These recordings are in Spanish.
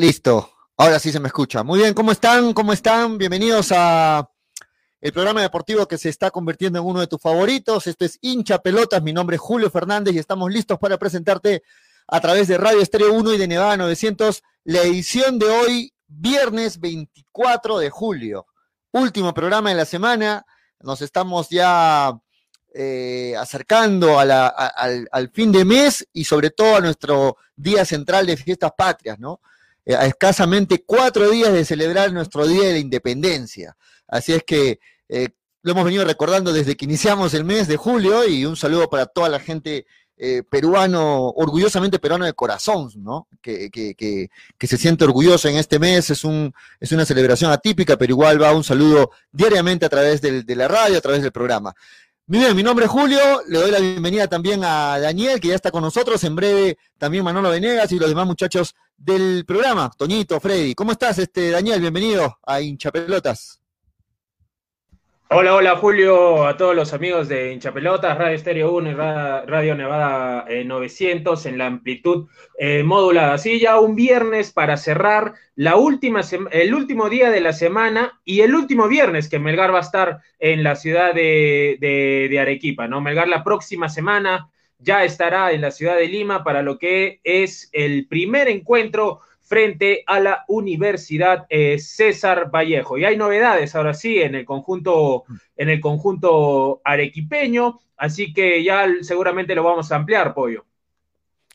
Listo. Ahora sí se me escucha. Muy bien, ¿cómo están? ¿Cómo están? Bienvenidos a el programa deportivo que se está convirtiendo en uno de tus favoritos. Este es Hincha Pelotas. Mi nombre es Julio Fernández y estamos listos para presentarte a través de Radio Estéreo 1 y de Nevada 900 la edición de hoy, viernes 24 de julio. Último programa de la semana. Nos estamos ya eh, acercando a la, al fin de mes y sobre todo a nuestro día central de fiestas patrias, ¿no? Eh, a escasamente cuatro días de celebrar nuestro Día de la Independencia. Así es que eh, lo hemos venido recordando desde que iniciamos el mes de julio y un saludo para toda la gente eh, peruano, orgullosamente peruano de corazón, ¿no? Que, que, que, que, se siente orgulloso en este mes, es, un, es una celebración atípica, pero igual va un saludo diariamente a través del, de la radio, a través del programa. Muy bien, mi nombre es Julio, le doy la bienvenida también a Daniel, que ya está con nosotros, en breve también Manolo Venegas y los demás muchachos del programa, Toñito, Freddy. ¿Cómo estás, este Daniel? Bienvenido a Hinchapelotas. Hola, hola Julio, a todos los amigos de Hinchapelotas, Radio Estéreo 1 y Radio Nevada 900 en la amplitud eh, modulada. Sí, ya un viernes para cerrar la última el último día de la semana y el último viernes que Melgar va a estar en la ciudad de, de, de Arequipa, ¿no? Melgar la próxima semana ya estará en la ciudad de Lima para lo que es el primer encuentro frente a la Universidad eh, César Vallejo. Y hay novedades ahora sí en el conjunto, en el conjunto arequipeño, así que ya seguramente lo vamos a ampliar, Pollo.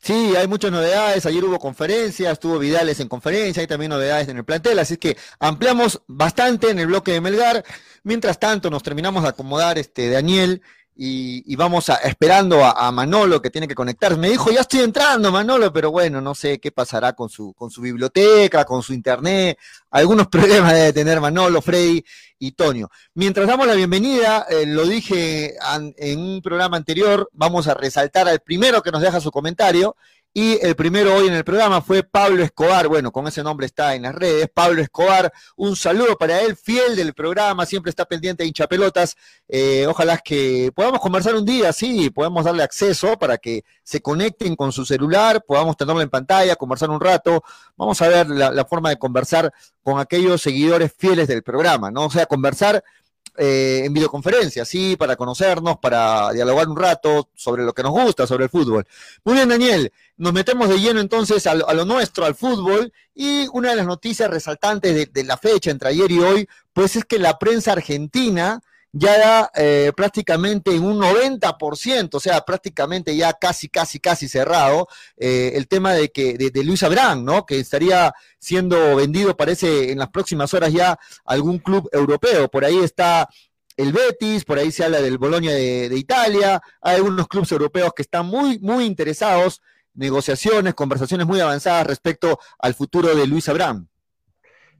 Sí, hay muchas novedades. Ayer hubo conferencias, estuvo Vidales en conferencia, hay también novedades en el plantel, así que ampliamos bastante en el bloque de Melgar. Mientras tanto, nos terminamos de acomodar, este, Daniel, y, vamos a, esperando a, Manolo que tiene que conectar. Me dijo, ya estoy entrando, Manolo, pero bueno, no sé qué pasará con su, con su biblioteca, con su internet. Algunos problemas debe tener Manolo, Freddy y Tonio. Mientras damos la bienvenida, eh, lo dije en un programa anterior, vamos a resaltar al primero que nos deja su comentario y el primero hoy en el programa fue Pablo Escobar, bueno, con ese nombre está en las redes, Pablo Escobar, un saludo para él, fiel del programa, siempre está pendiente de hinchapelotas, eh, ojalá que podamos conversar un día, sí, podemos darle acceso para que se conecten con su celular, podamos tenerlo en pantalla, conversar un rato, vamos a ver la, la forma de conversar con aquellos seguidores fieles del programa, ¿no? O sea, conversar eh, en videoconferencia, sí, para conocernos, para dialogar un rato sobre lo que nos gusta, sobre el fútbol. Muy bien, Daniel, nos metemos de lleno entonces a lo, a lo nuestro, al fútbol, y una de las noticias resaltantes de, de, la fecha entre ayer y hoy, pues es que la prensa argentina ya eh, prácticamente en un 90%, o sea, prácticamente ya casi, casi, casi cerrado, eh, el tema de que de, Luis Abrán, ¿no? Que estaría siendo vendido, parece, en las próximas horas ya algún club europeo. Por ahí está el Betis, por ahí se habla del Bolonia de, Italia, hay algunos clubes europeos que están muy, muy interesados, negociaciones, conversaciones muy avanzadas respecto al futuro de Luis Abrán.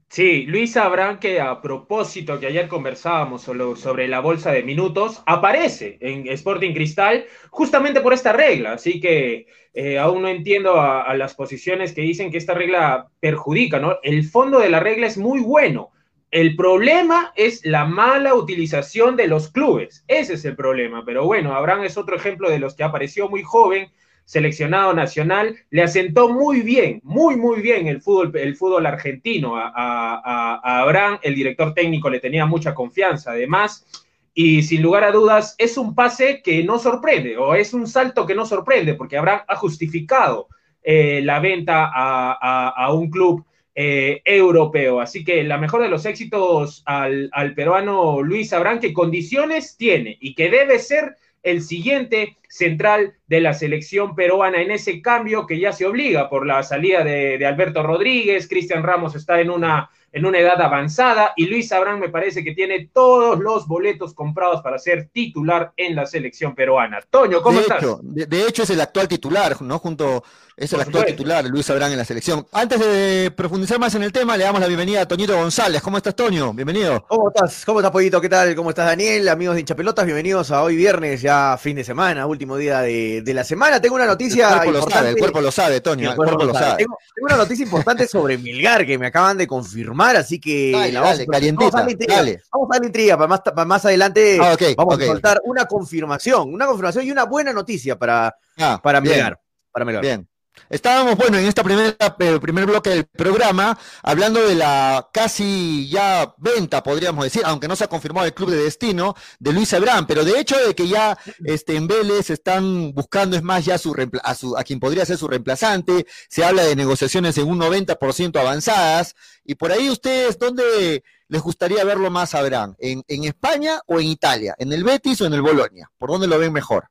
Sí, Luis Abrán, que a propósito que ayer conversábamos sobre la bolsa de minutos, aparece en Sporting Cristal justamente por esta regla. Así que eh, aún no entiendo a, a, las posiciones que dicen que esta regla perjudica, ¿no? El fondo de la regla es muy bueno. El problema es la mala utilización de los clubes. Ese es el problema. Pero bueno, Abraham es otro ejemplo de los que apareció muy joven, seleccionado nacional, le asentó muy bien, muy, muy bien el fútbol, el fútbol argentino. A, a, a, Abraham, el director técnico, le tenía mucha confianza, además, y sin lugar a dudas, es un pase que no sorprende, o es un salto que no sorprende, porque Abraham ha justificado eh, la venta a, un club eh, europeo. Así que la mejor de los éxitos al, al peruano Luis Abraham, que condiciones tiene y que debe ser el siguiente central de la selección peruana en ese cambio que ya se obliga por la salida de, de Alberto Rodríguez, Cristian Ramos está en una, en una edad avanzada y Luis Abrán me parece que tiene todos los boletos comprados para ser titular en la selección peruana. Toño, ¿cómo de estás? Hecho, de, de, hecho es el actual titular, ¿no? Junto es el actual titular, Luis Abrán en la selección. Antes de profundizar más en el tema, le damos la bienvenida a Toñito González. ¿Cómo estás, Toño? Bienvenido. ¿Cómo estás? ¿Cómo estás, Pollito? ¿Qué tal? ¿Cómo estás, Daniel? Amigos de Hinchapelotas, bienvenidos a hoy viernes, ya fin de semana, último día de, de la semana. Tengo una noticia el cuerpo importante. Lo sabe, el cuerpo lo sabe, Toño. El cuerpo, el cuerpo lo sabe. sabe. Tengo, tengo, una noticia importante sobre Milgar que me acaban de confirmar, así que dale, la vamos, dale, calientita, vamos a la intriga. Dale. Vamos a la intriga para más, para más adelante. Ah, okay, vamos okay. a soltar una confirmación, una confirmación y una buena noticia para, ah, para Milgar. Para Milgar. Bien. Estábamos, bueno, en esta primera eh, primer bloque del programa, hablando de la casi ya venta, podríamos decir, aunque no se ha confirmado el club de destino, de Luis Ebrán, pero de hecho de que ya este, en Vélez están buscando, es más, ya su, a, su, a quien podría ser su reemplazante, se habla de negociaciones en un 90% avanzadas, y por ahí ustedes, ¿dónde les gustaría verlo más a Abraham? ¿En, ¿En, España o en Italia? ¿En el Betis o en el Bolonia? ¿Por dónde lo ven mejor?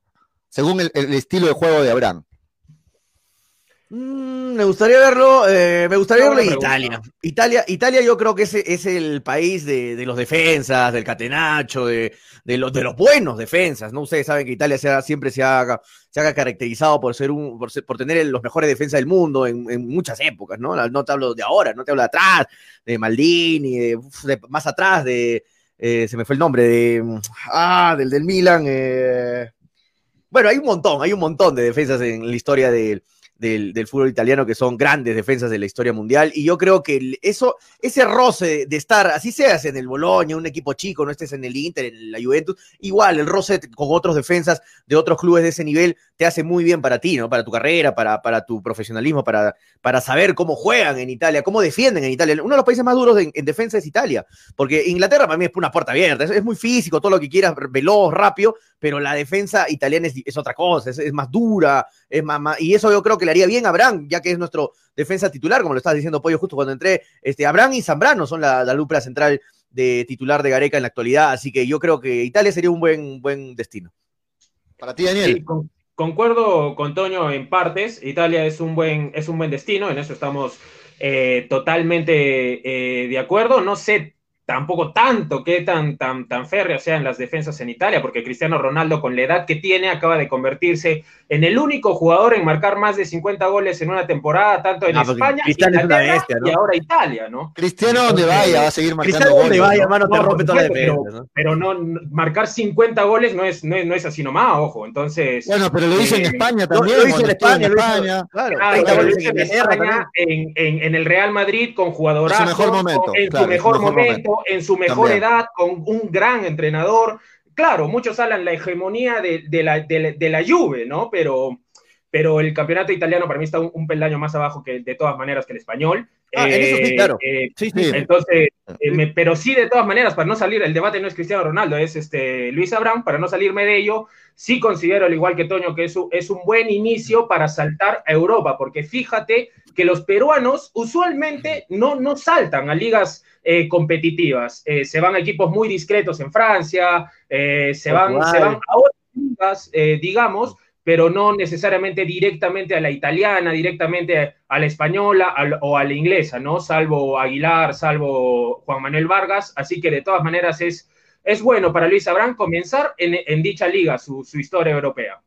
Según el, el estilo de juego de Abraham. Mm, me gustaría verlo, eh, me gustaría verlo en Italia. Italia. Italia yo creo que es, es el país de, los defensas, del catenacho, de, los, de los buenos defensas, ¿no? Ustedes saben que Italia siempre se ha, se ha caracterizado por ser un, por, tener los mejores defensas del mundo en, muchas épocas, ¿no? No te hablo de ahora, no te hablo de atrás, de Maldini, de, más atrás, de eh, se me fue el nombre, de ah, del del Milan. Eh. Bueno, hay un montón, hay un montón de defensas en la historia del del, fútbol italiano, que son grandes defensas de la historia mundial. Y yo creo que eso, ese roce de estar, así seas en el Boloña, un equipo chico, no estés en el Inter, en la Juventus, igual el roce con otros defensas de otros clubes de ese nivel te hace muy bien para ti, ¿no? Para tu carrera, para, para tu profesionalismo, para, para saber cómo juegan en Italia, cómo defienden en Italia. Uno de los países más duros en, defensa es Italia, porque Inglaterra para mí es una puerta abierta, es, muy físico, todo lo que quieras, veloz, rápido, pero la defensa italiana es, otra cosa, es, más dura, es más, y eso yo creo que le haría bien a Abraham, ya que es nuestro defensa titular, como lo estás diciendo Pollo justo cuando entré, este, Abraham y Zambrano son la, la central de titular de Gareca en la actualidad, así que yo creo que Italia sería un buen, buen destino. Para ti, Daniel. concuerdo con Toño en partes. Italia es un buen, es un buen destino, en eso estamos eh, totalmente eh, de acuerdo. No sé tampoco tanto que tan, tan, tan férreas sean las defensas en Italia, porque Cristiano Ronaldo, con la edad que tiene, acaba de convertirse en el único jugador en marcar más de 50 goles en una temporada, tanto en España y ahora Italia, ¿no? Cristiano donde vaya va a seguir marcando Cristiano donde vaya, hermano, te rompe toda la defensa. Pero, ¿no? marcar 50 goles no es, no es, así nomás, ojo, entonces... Bueno, pero lo hizo en eh, España también. Lo, hizo en España, en España. Claro, en, España, en, en, el Real Madrid con jugadorazos. En su mejor momento. En su mejor momento en su mejor edad, con un gran entrenador. Claro, muchos hablan la hegemonía de, la, de, la, Juve, ¿no? Pero, pero el campeonato italiano para mí está un, peldaño más abajo que de todas maneras que el español. Ah, en eso sí, eh, claro. Eh, sí, sí, entonces, eh, pero sí, de todas maneras, para no salir, el debate no es Cristiano Ronaldo, es este Luis Abraham, para no salirme de ello, sí considero, al igual que Toño, que es es un buen inicio para saltar a Europa, porque fíjate que los peruanos usualmente no, no saltan a ligas eh, competitivas. Eh, se van a equipos muy discretos en Francia, eh, se, van, se, van, a otras ligas, digamos, pero no necesariamente directamente a la italiana, directamente a la española o a la inglesa, ¿no? Salvo Aguilar, salvo Juan Manuel Vargas. Así que de todas maneras es, es bueno para Luis Abrán comenzar en, dicha liga su, su historia europea.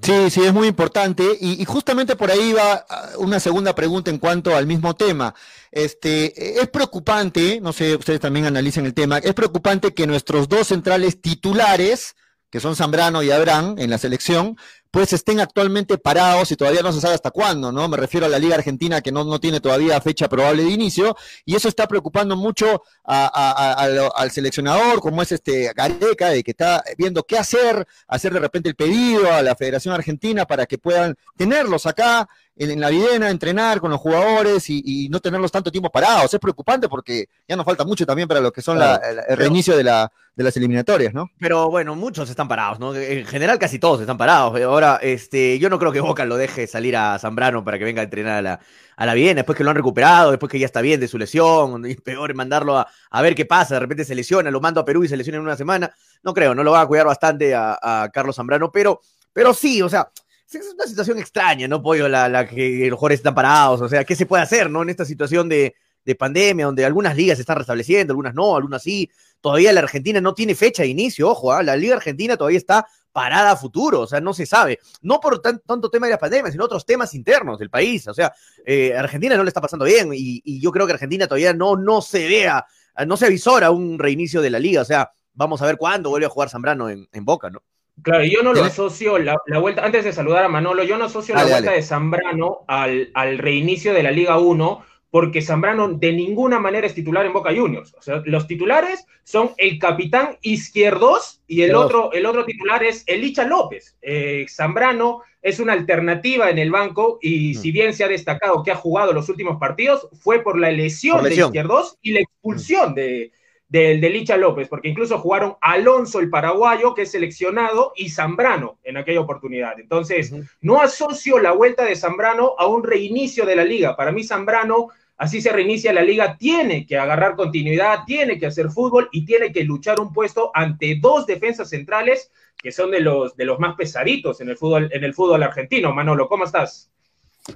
Sí, sí, es muy importante. Y, justamente por ahí va ah, una segunda pregunta en cuanto al mismo tema. Este, es preocupante, no sé, ustedes también analicen el tema, es preocupante que nuestros dos centrales titulares, que son Zambrano y Abraham en la selección, pues estén actualmente parados y todavía no se sabe hasta cuándo, ¿no? Me refiero a la Liga Argentina que no, no tiene todavía fecha probable de inicio y eso está preocupando mucho al seleccionador, como es este Gareca, de que está viendo qué hacer, hacer de repente el pedido a la Federación Argentina para que puedan tenerlos acá en, la videna, entrenar con los jugadores y, no tenerlos tanto tiempo parados. Es preocupante porque ya nos falta mucho también para lo que son el, reinicio de, la, de las eliminatorias, ¿no? Pero bueno, muchos están parados, ¿no? En general casi todos están parados. Ahora, este, yo no creo que Boca lo deje salir a Zambrano para que venga a entrenar a la, a la Videna, después que lo han recuperado, después que ya está bien de su lesión, y peor mandarlo a, a ver qué pasa, de repente se lesiona, lo mando a Perú y se lesiona en una semana. No creo, no lo va a cuidar bastante a, a Carlos Zambrano, pero, pero sí, o sea, es una situación extraña, ¿no, Pollo? La, la que los jugadores están parados, o sea, ¿qué se puede hacer, ¿no? En esta situación de, pandemia, donde algunas ligas se están restableciendo, algunas no, algunas sí. Todavía la Argentina no tiene fecha de inicio, ojo, ¿ah? la Liga Argentina todavía está parada a futuro, o sea, no se sabe. No por tanto tema de la pandemia, sino otros temas internos del país. O sea, eh, Argentina no le está pasando bien y, yo creo que Argentina todavía no, no se vea, no se avisora un reinicio de la liga. O sea, vamos a ver cuándo vuelve a jugar Zambrano en Boca, ¿no? Claro, yo no lo asocio, la, vuelta, antes de saludar a Manolo, yo no asocio la vuelta de Zambrano al, al, reinicio de la Liga 1, porque Zambrano de ninguna manera es titular en Boca Juniors. O sea, los titulares son el capitán izquierdos y el, otro, el otro titular es Elicha López. Eh, Zambrano es una alternativa en el banco y mm. si bien se ha destacado que ha jugado los últimos partidos, fue por la lesión, de izquierdos y la expulsión de, de, Licha López, porque incluso jugaron Alonso el paraguayo, que es seleccionado, y Zambrano en aquella oportunidad. Entonces, no asocio la vuelta de Zambrano a un reinicio de la liga. Para mí, Zambrano, así se reinicia la liga, tiene que agarrar continuidad, tiene que hacer fútbol y tiene que luchar un puesto ante dos defensas centrales que son de los, de los más pesaditos en el fútbol, en el fútbol argentino. Manolo, ¿cómo estás?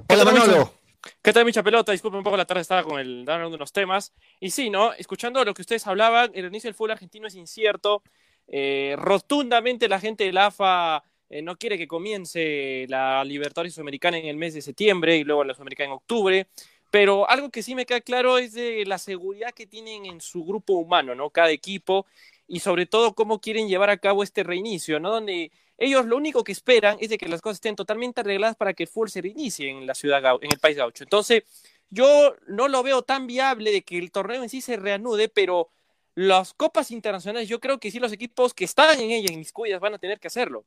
Hola, Manolo. ¿Qué tal, Micha Pelota? Disculpen un poco la tarde, estaba con el dando unos temas. Y sí, ¿no? Escuchando lo que ustedes hablaban, el inicio del fútbol argentino es incierto. Eh, rotundamente la gente del AFA eh, no quiere que comience la Libertadores Sudamericana en el mes de septiembre y luego la Sudamericana en octubre. Pero algo que sí me queda claro es de la seguridad que tienen en su grupo humano, ¿no? Cada equipo y sobre todo cómo quieren llevar a cabo este reinicio, ¿no? Donde ellos lo único que esperan es de que las cosas estén totalmente arregladas para que el fútbol se reinicie en la ciudad, en el país gaucho. Entonces, yo no lo veo tan viable de que el torneo en sí se reanude, pero las copas internacionales, yo creo que sí los equipos que están en ella, en mis cuidas, van a tener que hacerlo.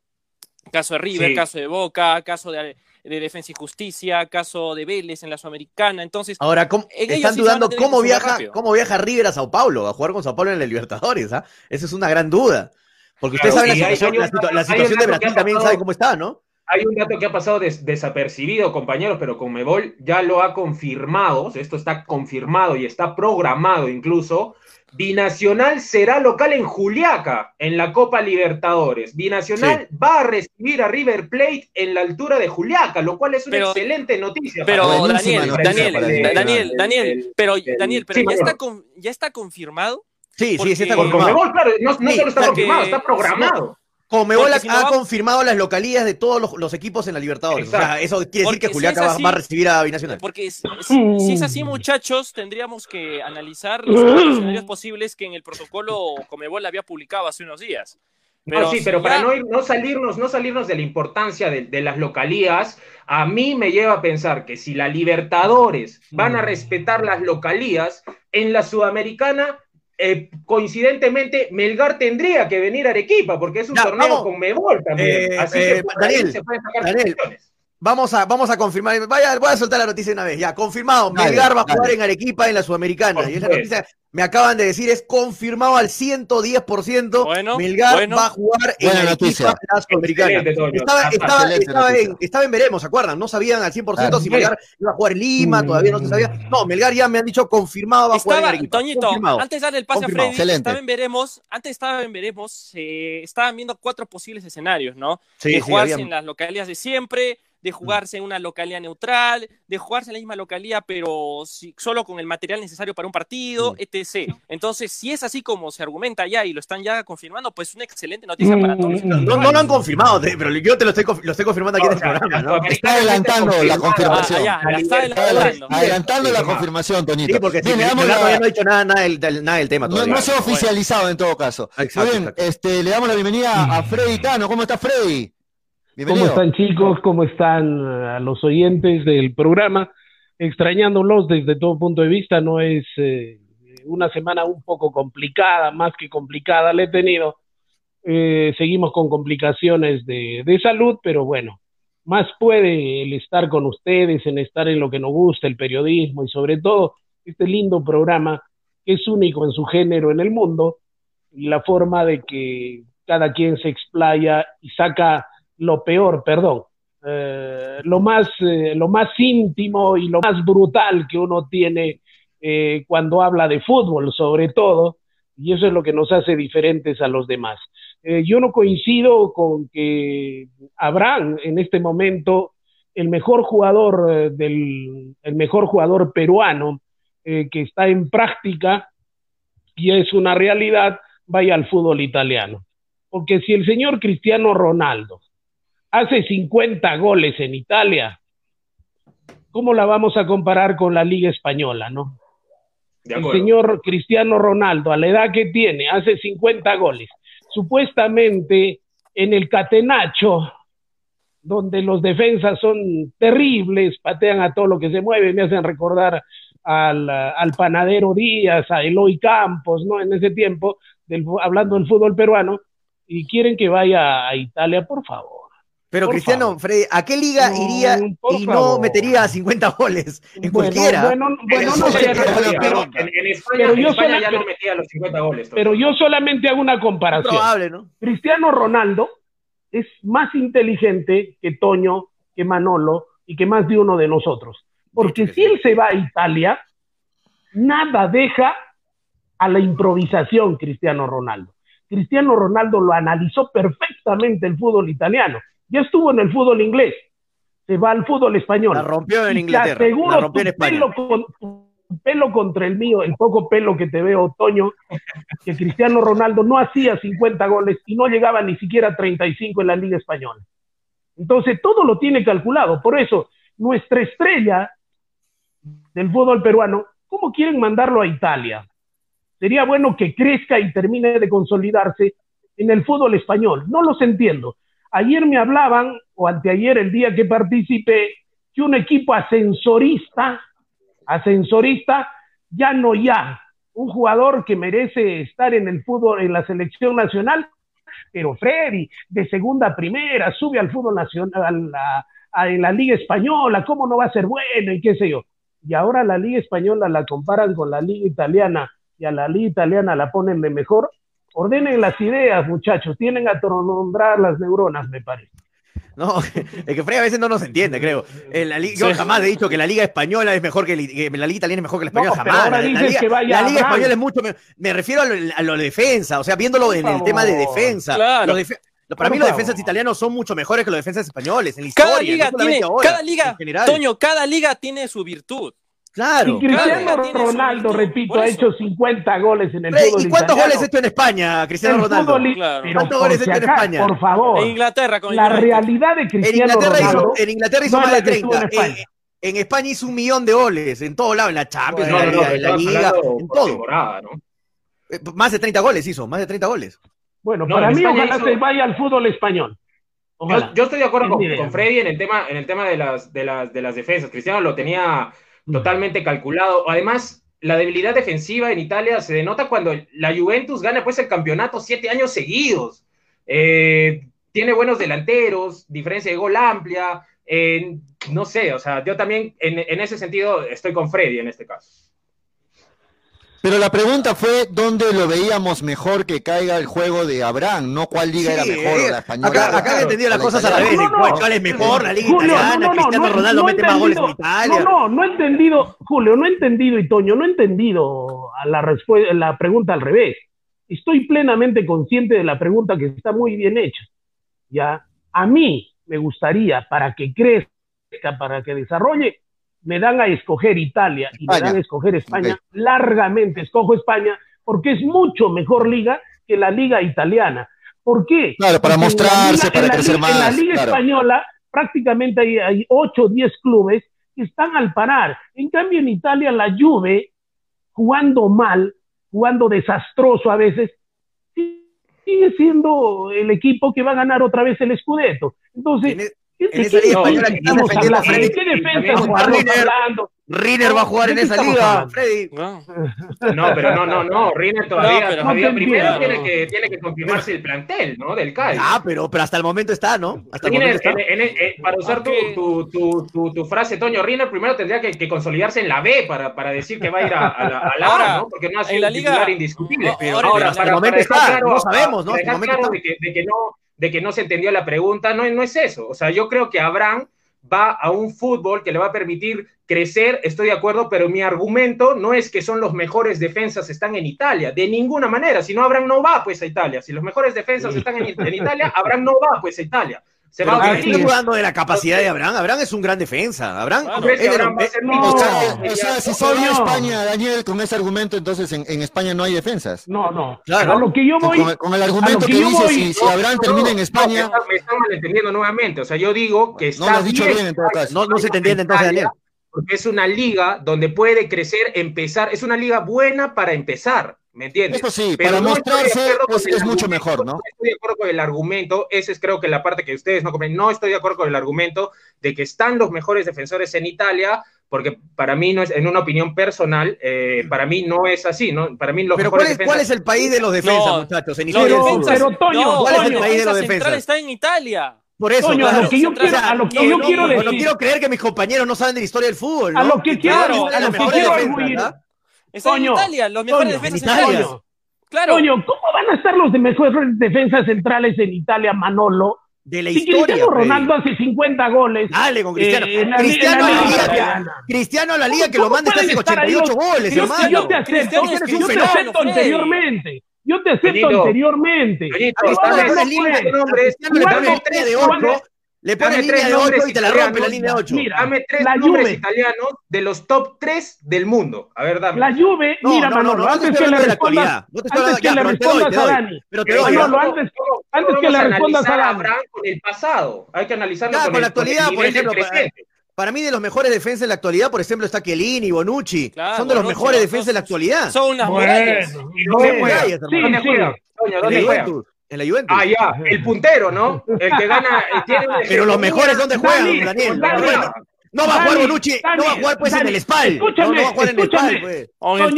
Caso de River, caso de Boca, caso de, Defensa y Justicia, caso de Vélez en la Sudamericana. Entonces, ahora están dudando cómo viaja, cómo viaja River a Sao Paulo, a jugar con Sao Paulo en la Libertadores. ¿ah? Esa es una gran duda. Porque usted sabe la situación, la, situación de Brasil también sabe cómo está, ¿no? Hay un dato que ha pasado desapercibido, compañeros, pero con Mebol ya lo ha confirmado, esto está confirmado y está programado incluso. Binacional será local en Juliaca, en la Copa Libertadores. Binacional va a recibir a River Plate en la altura de Juliaca, lo cual es una excelente noticia. Pero Daniel, Daniel, Daniel, Daniel, pero Daniel, pero ya, está ya está confirmado Sí, sí, sí está confirmado. claro, no, solo está confirmado, está programado. Conmebol ha confirmado las localías de todos los, equipos en la Libertadores. O sea, eso quiere decir que Juliaca va, a recibir a Binacional. Porque si, es así, muchachos, tendríamos que analizar los escenarios posibles que en el protocolo Conmebol había publicado hace unos días. no, sí, pero para no, no, salirnos, no salirnos de la importancia de, de, las localías, a mí me lleva a pensar que si la Libertadores van a respetar las localías, en la Sudamericana eh, coincidentemente, Melgar tendría que venir a Arequipa, porque es un torneo con Mebol también. Eh, Así que eh, Daniel, se pueden sacar Daniel, Vamos a, vamos a confirmar. Vaya, voy a soltar la noticia una vez. Ya, confirmado. Melgar va a jugar en Arequipa en la Sudamericana. y esa noticia me acaban de decir es confirmado al 110%. Bueno, Melgar va a jugar en Arequipa en la Sudamericana. Estaba, estaba, estaba, en, estaba, en, veremos, ¿se acuerdan? No sabían al 100% si Melgar iba a jugar en Lima, todavía no se sabía. No, Melgar ya me han dicho confirmado va a jugar en Arequipa. Toñito, antes de darle el pase a Freddy, estaba en veremos, antes estaba en veremos, eh, estaban viendo cuatro posibles escenarios, ¿no? Sí, de jugarse en las localidades de siempre de jugarse en una localidad neutral, de jugarse en la misma localidad, pero solo con el material necesario para un partido, etc. Entonces, si es así como se argumenta ya y lo están ya confirmando, pues es una excelente noticia para todos. No, no, lo han confirmado, pero yo te lo estoy, lo estoy confirmando aquí en este programa. ¿no? Está adelantando la confirmación. está adelantando, adelantando la confirmación, Toñito. Sí, porque Bien, no ha dicho nada, nada, del, nada del tema todavía. No, se ha oficializado en todo caso. Exacto, bien, Este, le damos la bienvenida a Freddy Tano. ¿Cómo está Freddy? ¿Cómo están chicos? ¿Cómo están a los oyentes del programa? Extrañándolos desde todo punto de vista, no es eh, una semana un poco complicada, más que complicada la he tenido. Eh, seguimos con complicaciones de, de salud, pero bueno, más puede el estar con ustedes, en estar en lo que nos gusta, el periodismo y sobre todo este lindo programa que es único en su género en el mundo y la forma de que cada quien se explaya y saca lo peor, perdón, eh, lo, más, eh, lo más íntimo y lo más brutal que uno tiene eh, cuando habla de fútbol, sobre todo, y eso es lo que nos hace diferentes a los demás. yo no coincido con que Abraham en este momento el mejor jugador del el mejor jugador peruano que está en práctica y es una realidad vaya al fútbol italiano porque si el señor Cristiano Ronaldo hace 50 goles en Italia, ¿cómo la vamos a comparar con la Liga Española, no? El señor Cristiano Ronaldo, a la edad que tiene, hace 50 goles. Supuestamente en el catenacho, donde los defensas son terribles, patean a todo lo que se mueve, me hacen recordar al, al panadero Díaz, a Eloy Campos, ¿no? En ese tiempo, del, hablando del fútbol peruano, y quieren que vaya a Italia, por favor. Pero Cristiano, Freddy, ¿a qué liga iría y no metería 50 goles? En cualquiera. Bueno, bueno no sé. Pero, en, España, yo ya no metía los 50 goles. Pero yo solamente hago una comparación. Probable, ¿no? Cristiano Ronaldo es más inteligente que Toño, que Manolo y que más de uno de nosotros. Porque si él se va a Italia, nada deja a la improvisación Cristiano Ronaldo. Cristiano Ronaldo lo analizó perfectamente el fútbol italiano. Ya estuvo en el fútbol inglés. Se va al fútbol español. La rompió en Inglaterra. la rompió en España. Pelo, pelo contra el mío, el poco pelo que te veo, Toño, que Cristiano Ronaldo no hacía 50 goles y no llegaba ni siquiera a 35 en la Liga Española. Entonces, todo lo tiene calculado. Por eso, nuestra estrella del fútbol peruano, ¿cómo quieren mandarlo a Italia? Sería bueno que crezca y termine de consolidarse en el fútbol español. No los entiendo. Ayer me hablaban, o anteayer, el día que participé, que un equipo ascensorista, ascensorista, ya no ya, un jugador que merece estar en el fútbol, en la selección nacional, pero Freddy, de segunda a primera, sube al fútbol nacional, en la Liga Española, ¿cómo no va a ser bueno? Y qué sé yo. Y ahora la Liga Española la comparan con la Liga Italiana y a la liga italiana la ponen de mejor, ordenen las ideas, muchachos, tienen a nombrar las neuronas, me parece. No, es que Frey a veces no nos entiende, creo. yo jamás he dicho que la Liga Española es mejor que, la Liga Italiana es mejor que la Española, jamás. La, Liga, Española es mucho mejor. Me refiero a lo, de defensa, o sea, viéndolo en el tema de defensa. para mí los defensas italianos son mucho mejores que los defensas españoles en la historia. Liga, tiene, cada liga, Toño, cada liga tiene su virtud. Claro. Y Cristiano Ronaldo, repito, ha hecho 50 goles en el fútbol. ¿Y cuántos goles ha hecho en España, Cristiano Ronaldo? ¿Cuántos goles ha hecho en España? Por favor. En Inglaterra, con La realidad de Cristiano en Inglaterra Ronaldo. Hizo, en Inglaterra hizo más de 30. En, España hizo un millón de goles, en todos lados, en la Champions, en la, Liga, en todo. Eh, más de 30 goles hizo, más de 30 goles. Bueno, para mí ojalá se vaya al fútbol español. Yo, estoy de acuerdo con, con, Freddy en el tema, en el tema de, las, de, las, de las defensas. Cristiano lo tenía totalmente calculado. Además, la debilidad defensiva en Italia se denota cuando la Juventus gana pues el campeonato siete años seguidos. Eh, tiene buenos delanteros, diferencia de gol amplia. no sé, o sea, yo también en, en ese sentido estoy con Freddy en este caso. Pero la pregunta fue dónde lo veíamos mejor que caiga el juego de Abraham, no cuál liga era mejor, eh, la española. Acá, acá he entendido las cosas a la vez. ¿Cuál es mejor? La liga italiana, Cristiano Ronaldo mete más goles en Italia. No, no, no he entendido, Julio, no he entendido, y Toño, no he entendido a la, la pregunta al revés. Estoy plenamente consciente de la pregunta que está muy bien hecha. Ya, a mí me gustaría, para que crezca, para que desarrolle, me dan a escoger Italia y me dan a escoger España, largamente escojo España porque es mucho mejor liga que la liga italiana. ¿Por qué? Claro, para mostrarse, para crecer más. En la liga española prácticamente hay, hay 8 o 10 clubes que están al parar. En cambio, en Italia la Juve, jugando mal, jugando desastroso a veces, sigue siendo el equipo que va a ganar otra vez el Scudetto. Entonces, en esa liga española que estamos hablando, Freddy. ¿Qué defensa Riner va a jugar en esa liga, Freddy. No. no, pero no, no, no. Riner todavía, no, todavía primero tiene que, tiene que confirmarse el plantel, ¿no? Del CAI. Ah, pero, pero hasta el momento está, ¿no? Hasta el momento está. En, en, para usar tu, tu, tu, tu, frase, Toño, Riner primero tendría que, que, consolidarse en la B para, para decir que va a ir a, a la, a la A, ¿no? Porque no ha sido un titular indiscutible. Pero, ahora, hasta el momento está, no sabemos, ¿no? Hasta el momento de que, de que no de que no se entendió la pregunta, no, no es eso. O sea, yo creo que Abraham va a un fútbol que le va a permitir crecer, estoy de acuerdo, pero mi argumento no es que son los mejores defensas están en Italia, de ninguna manera, si no Abraham no va pues a Italia, si los mejores defensas están en, en Italia, Abraham no va pues a Italia. Se va a estamos hablando de la capacidad de Abraham. Abraham es un gran defensa. Abraham, o sea, si se España, Daniel, con ese argumento, entonces en, en, España no hay defensas. No, no. Claro. lo que yo voy. Con, el argumento que, dice, si, si, Abraham termina en España. me están malentendiendo nuevamente. O sea, yo digo que está. No lo has dicho bien, en todo caso. No, no se te entiende entonces, Daniel. Porque es una liga donde puede crecer, empezar. Es una liga buena para empezar ¿Me entiendes? Eso sí, Pero para no mostrarse pues, es mucho mejor, ¿no? Estoy de acuerdo con el argumento, esa es creo que la parte que ustedes no comen. No estoy de acuerdo con el argumento de que están los mejores defensores en Italia, porque para mí no es, en una opinión personal, eh, mm. para mí no es así, ¿no? Para mí los pero mejores ¿cuál es, ¿cuál es el país de los defensas, no, muchachos? En Italia. No, pero, Toño, ¿cuál Toño, es el país de los defensas? está en Italia. Por eso, Toño, claro. a lo que yo quiero, a lo que no, yo quiero decir. No quiero creer que mis compañeros no saben de la historia del fútbol. A lo que quiero, a lo que quiero están Coño, en Italia, los mejores Coño, defensas en Italia. Claro. Coño, ¿cómo van a estar los mejores defensas centrales en Italia, Manolo? De la si historia, Cristiano Ronaldo hace 50 goles. Dale con eh, Cristiano. Eh, la, Cristiano, la, la, Liga, Liga, Cristiano a la Liga que lo manda hace 88 goles, yo, hermano. Yo te acepto, yo te fenómeno, acepto anteriormente. Yo te acepto Benito, anteriormente. Benito, Cristiano, no, no, no, Cristiano le pone el 3 de 8 le pone tres nombres y te la rompe la línea 8. Mira, dame tres la nombres Juve. italianos de los top 3 del mundo. A ver, dame. La Juve, no, mira, no, Manolo, no, antes, antes que le respondas, no te antes que le respondas a Dani. Pero te doy, Manolo, antes, antes que le respondas a Dani. con el pasado, hay que analizarlo claro, con, con, la actualidad, con el por ejemplo, para, mí de los mejores defensas en la actualidad, por ejemplo, está Chiellini, Bonucci, claro, son de los mejores defensas en la actualidad. Son unas murallas. Son murallas, hermano. En la Juventus. Ah, ya, el puntero, ¿no? El que gana. El tiene, el Pero los mejores, ¿dónde juegan, Daniel? Daniel, No va a jugar Bonucci, no va a jugar pues en el SPAL. Escúchame, no, va a jugar en el SPAL, pues. O en.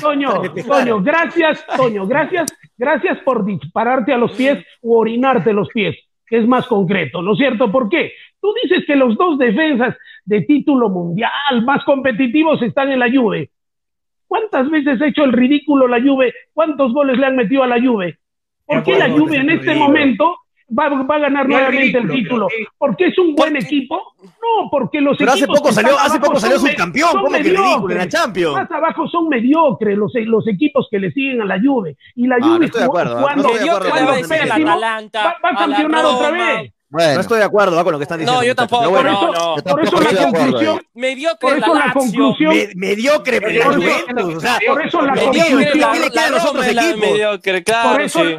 Toño, Toño, gracias, Toño, gracias, gracias por dispararte a los pies u orinarte los pies, que es más concreto, ¿no es cierto? ¿Por qué? Tú dices que los dos defensas de título mundial más competitivos están en la Juve. ¿Cuántas veces ha hecho el ridículo la Juve? ¿Cuántos goles le han metido a la Juve? porque la Juve en este momento va, a ganar nuevamente el título? ¿Porque es un buen equipo? No, porque los Pero equipos. Hace poco hace poco salió subcampeón, ¿cómo que ridículo en la Champions? Más abajo son mediocres los, equipos que le siguen a la Juve. Y la ah, Juve no estoy de acuerdo, cuando, no estoy de va, va a campeonar otra vez. No estoy de acuerdo con lo que están diciendo. No, yo tampoco. Por eso la conclusión. Eh. Mediocre por eso la, conclusión. Mediocre, pero por, eso, la conclusión. Equipos?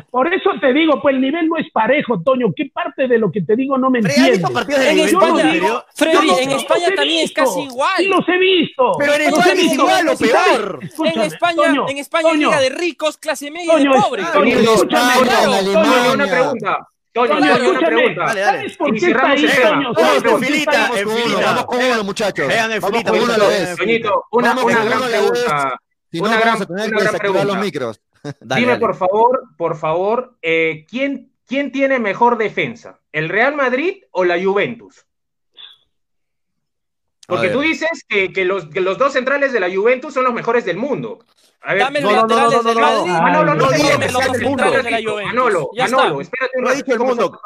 Por, eso, te digo, pues el nivel no es parejo, Toño. ¿Qué parte de lo que te digo no me entiendes? En España, en España también es casi igual. Sí, los he visto. Pero en España es igual o peor. En España, en España, liga de ricos, clase media y de pobres. Escúchame, una pregunta. Toño, Toño escúchame. Dale, dale. ¿Sabes por qué país, Toño? ¿Sabes por qué país? Vamos con uno, muchachos. Vean el filita, uno a la. Toñito, una, una gran pregunta. Si no, vamos a tener que desactivar los micros. Dime, por favor, por favor, eh, ¿quién ¿quién tiene mejor defensa? ¿El Real Madrid o la Juventus? Porque tú dices que, que, los, que, los, dos centrales de la Juventus son los mejores del mundo. Manolo, ah, Manolo, no Manolo, Manolo, espérate un No he dicho el mundo.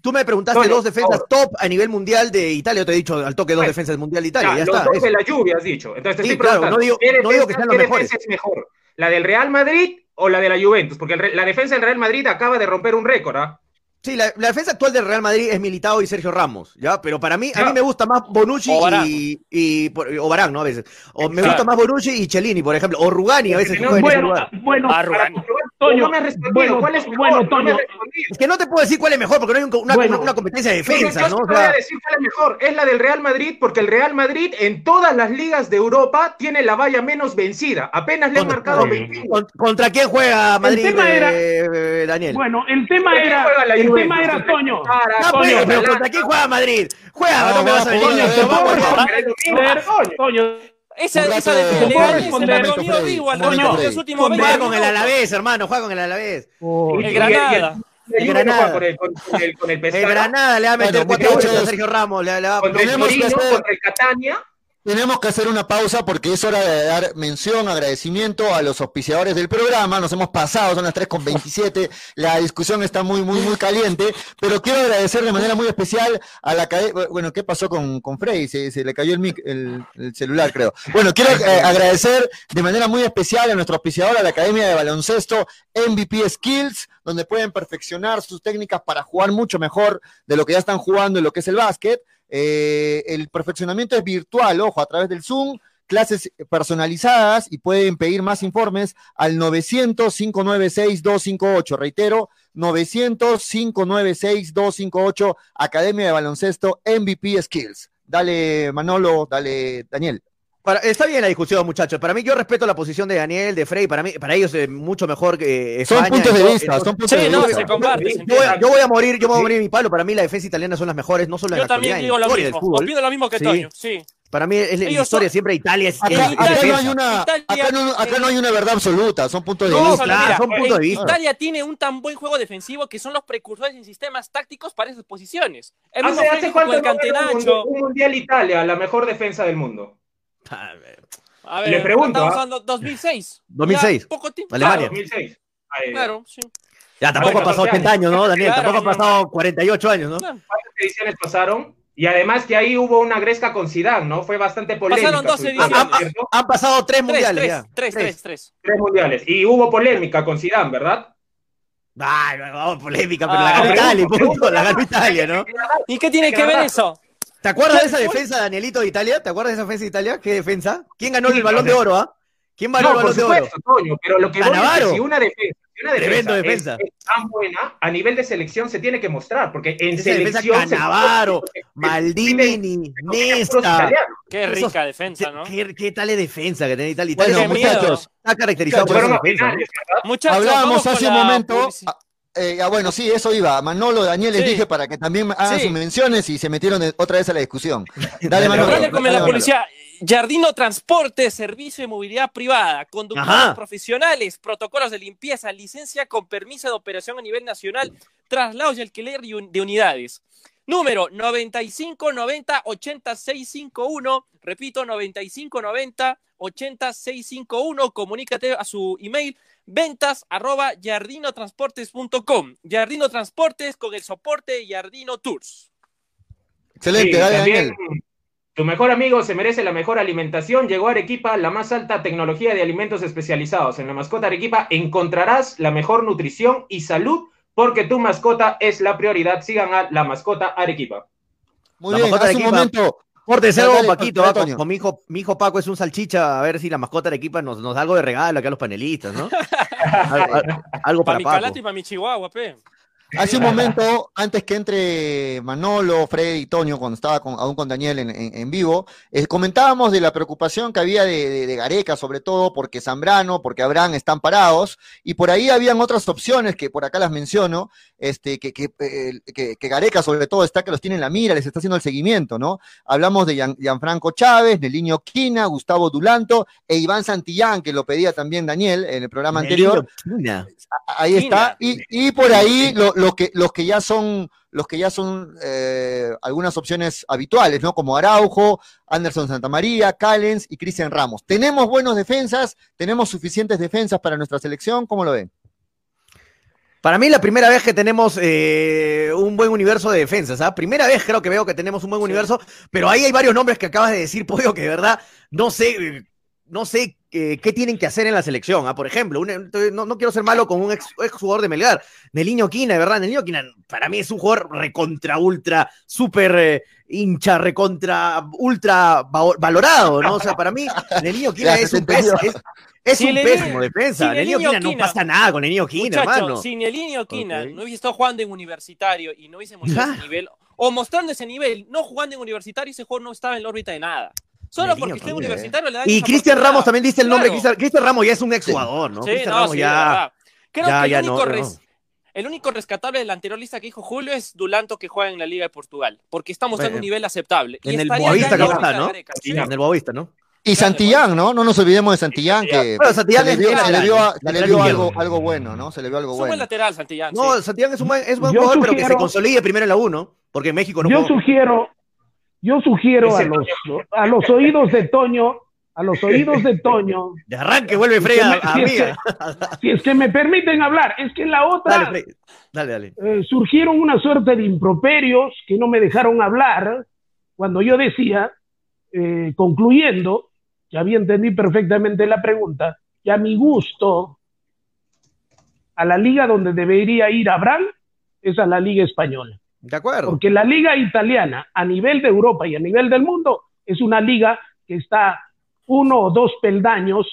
Tú me preguntaste dos defensas top a nivel mundial de Italia. Yo te he dicho al toque dos defensas mundial de Italia. Ya, está. Los de la lluvia has dicho. Entonces te estoy preguntando. No digo, que sean los mejores. es mejor? ¿La del Real Madrid o la de la Juventus? Porque la defensa del Real Madrid acaba de romper un récord, ¿ah? Sí, la, defensa actual del Real Madrid es Militado y Sergio Ramos, ¿ya? Pero para mí, a mí me gusta más Bonucci y, y, o Barán, ¿no? A veces. O me gusta más Bonucci y Cellini, por ejemplo. O Rugani, a veces. Bueno, bueno, bueno, ¿cuál? Bueno, Toño. Es que no te puedo decir cuál es mejor, porque no hay una, competencia de defensa, ¿no? ¿no? Te voy a decir cuál es mejor. Es la del Real Madrid, porque el Real Madrid en todas las ligas de Europa tiene la valla menos vencida. Apenas le han marcado 21. ¿Contra quién juega Madrid, eh, Daniel? Bueno, el tema era... Juega la tema era, Toño? Toño, pero ¿contra quién juega Madrid? Juega, no, me a. Toño, esa, esa de Los últimos Juega con el Alavés, hermano, juega con el Alavés. El Granada. El Granada. Con el, con, el, con el, el Granada le va a meter 4-8 a Sergio Ramos. Le, va a... El Catania tenemos que hacer una pausa porque es hora de dar mención, agradecimiento a los auspiciadores del programa. Nos hemos pasado, son las 3.27, la discusión está muy, muy, muy caliente, pero quiero agradecer de manera muy especial a la Bueno, ¿qué pasó con, con Frey? Se, se le cayó el, mic, el, celular, creo. Bueno, quiero eh, agradecer de manera muy especial a nuestro auspiciador, a la Academia de Baloncesto MVP Skills, donde pueden perfeccionar sus técnicas para jugar mucho mejor de lo que ya están jugando en lo que es el básquet. Eh, el perfeccionamiento es virtual, ojo, a través del Zoom, clases personalizadas y pueden pedir más informes al 900-596-258. Reitero, 900-596-258, Academia de Baloncesto MVP Skills. Dale, Manolo, dale, Daniel está bien la discusión, muchachos. Para mí, yo respeto la posición de Daniel, de Frey. Para mí, para ellos es mucho mejor que Son puntos de vista, son puntos de vista. Yo, voy a morir, yo voy a morir mi palo. Para mí, la defensa italiana son las mejores, no solo en yo la también digo lo mismo. Opino lo mismo que Toño, sí. Para mí es la historia siempre Italia es acá, no hay una, acá, no, hay una verdad absoluta, son puntos de vista. son puntos de vista. Italia tiene un tan buen juego defensivo que son los precursores en sistemas tácticos para esas posiciones. El hace, hace cuánto el un, mundial Italia, la mejor defensa del mundo. A ver, a ver Le pregunto. Estamos hablando 2006. 2006. poco tiempo. Alemania. 2006. Claro, sí. Ya tampoco ha pasado 80 años, ¿no, Daniel? tampoco ha pasado 48 años, ¿no? ¿Cuántas ediciones pasaron? Y además que ahí hubo una gresca con Zidane, ¿no? Fue bastante polémica. Pasaron 12 ediciones. Han, pasado tres mundiales ya. Tres, tres, tres, tres. mundiales. Y hubo polémica con Zidane, ¿verdad? Ay, no, polémica, pero la ganó Italia, punto, la ganó Italia, ¿no? ¿Y qué tiene que ver eso? ¿Te acuerdas de esa defensa, Danielito, de Italia? ¿Te acuerdas de esa defensa de Italia? ¿Qué defensa? ¿Quién ganó el balón de oro, ah? ¿Quién ganó el balón de oro? Toño, pero lo que voy a decir, si una defensa una defensa, defensa. Es, tan buena, a nivel de selección se tiene que mostrar, porque en selección. Canavaro, Maldini, Nesta. Qué rica defensa, ¿no? Qué, qué, tal de defensa que tiene Italia. Bueno, muchachos, está caracterizado por esa defensa. Muchachos, Hablábamos hace un momento. Eh, ah, bueno, sí, eso iba. Manolo, Daniel les dije para que también hagan sus menciones y se metieron otra vez a la discusión. Dale, Manolo. Dale con la policía. Jardino Transporte, servicio de movilidad privada, conductores profesionales, protocolos de limpieza, licencia con permiso de operación a nivel nacional, traslados y alquiler de unidades. Número 9590 80651, repito, 9590 80651, comunícate a su email ventas arroba yardinotransportes.com. Yardino Transportes con el soporte de Yardino Tours. Excelente, Daniel. Tu mejor amigo se merece la mejor alimentación. Llegó a Arequipa la más alta tecnología de alimentos especializados. En la mascota Arequipa encontrarás la mejor nutrición y salud porque tu mascota es la prioridad. Sigan a la mascota Arequipa. Muy bien, hace un momento. Pórtese algo, Paquito, con, mi, hijo, mi hijo Paco es un salchicha, a ver si la mascota Arequipa nos, nos da algo de regalo acá a los panelistas, ¿no? algo, para, para mi Paco. y para mi Chihuahua, pe. Hace un momento, antes que entre Manolo, Freddy y Toño, cuando estaba aún con Daniel en, vivo, eh, comentábamos de la preocupación que había de, Gareca, sobre todo porque Zambrano, porque Abraham están parados, y por ahí habían otras opciones que por acá las menciono, este, que, que, eh, Gareca sobre todo está que los tiene en la mira, les está haciendo el seguimiento, ¿no? Hablamos de Gianfranco Chávez, Nelinho Quina, Gustavo Dulanto e Iván Santillán, que lo pedía también Daniel en el programa anterior. Ahí está, y, y por ahí lo los que, los que ya son, los que ya son eh, algunas opciones habituales, ¿no? Como Araujo, Anderson Santamaría, Callens y Cristian Ramos. ¿Tenemos buenos defensas? ¿Tenemos suficientes defensas para nuestra selección? ¿Cómo lo ven? Para mí la primera vez que tenemos eh, un buen universo de defensas, ¿ah? Primera vez creo que veo que tenemos un buen universo, pero ahí hay varios nombres que acabas de decir, Pollo, que de verdad no sé, no sé qué tienen que hacer en la selección. ¿ah? Por ejemplo, no, quiero ser malo con un ex, jugador de Melgar, Neliño Quina, ¿verdad? Neliño Quina para mí es un jugador recontra, ultra, súper eh, hincha, recontra, ultra valorado, ¿no? O sea, para mí Neliño Quina es un, pésimo, es, un pésimo defensa. Si Quina, no pasa nada con Neliño Quina, hermano. Si Neliño Quina no hubiese estado jugando en universitario y no hubiese mostrado ese nivel, o mostrando ese nivel, no jugando en universitario, ese jugador no estaba en la órbita de nada. Solo porque esté universitario le Y Cristian Ramos también dice el nombre. Cristian Ramos ya es un exjugador, ¿no? Sí, Cristian Ramos ya. Creo que el, único el único rescatable de la anterior lista que dijo Julio es Dulanto que juega en la Liga de Portugal, porque estamos en un nivel aceptable. En el Boavista que está, ¿no? En el Boavista, ¿no? Y Santillán, ¿no? No nos olvidemos de Santillán, que Santillán se, le dio, se le dio, algo, algo, bueno, ¿no? Se le vio algo bueno. Es un buen lateral, Santillán. No, Santillán es un buen, es buen jugador, pero que se consolide primero en la 1, porque México no Yo sugiero, yo sugiero a los, a los oídos de Toño, a los oídos de Toño. De arranque vuelve Frey si, es que me permiten hablar, es que en la otra dale, dale, eh, surgieron una suerte de improperios que no me dejaron hablar cuando yo decía, eh, concluyendo, ya había entendido perfectamente la pregunta, que a mi gusto, a la liga donde debería ir Abraham es a la liga española. De acuerdo. Porque la liga italiana a nivel de Europa y a nivel del mundo es una liga que está uno o dos peldaños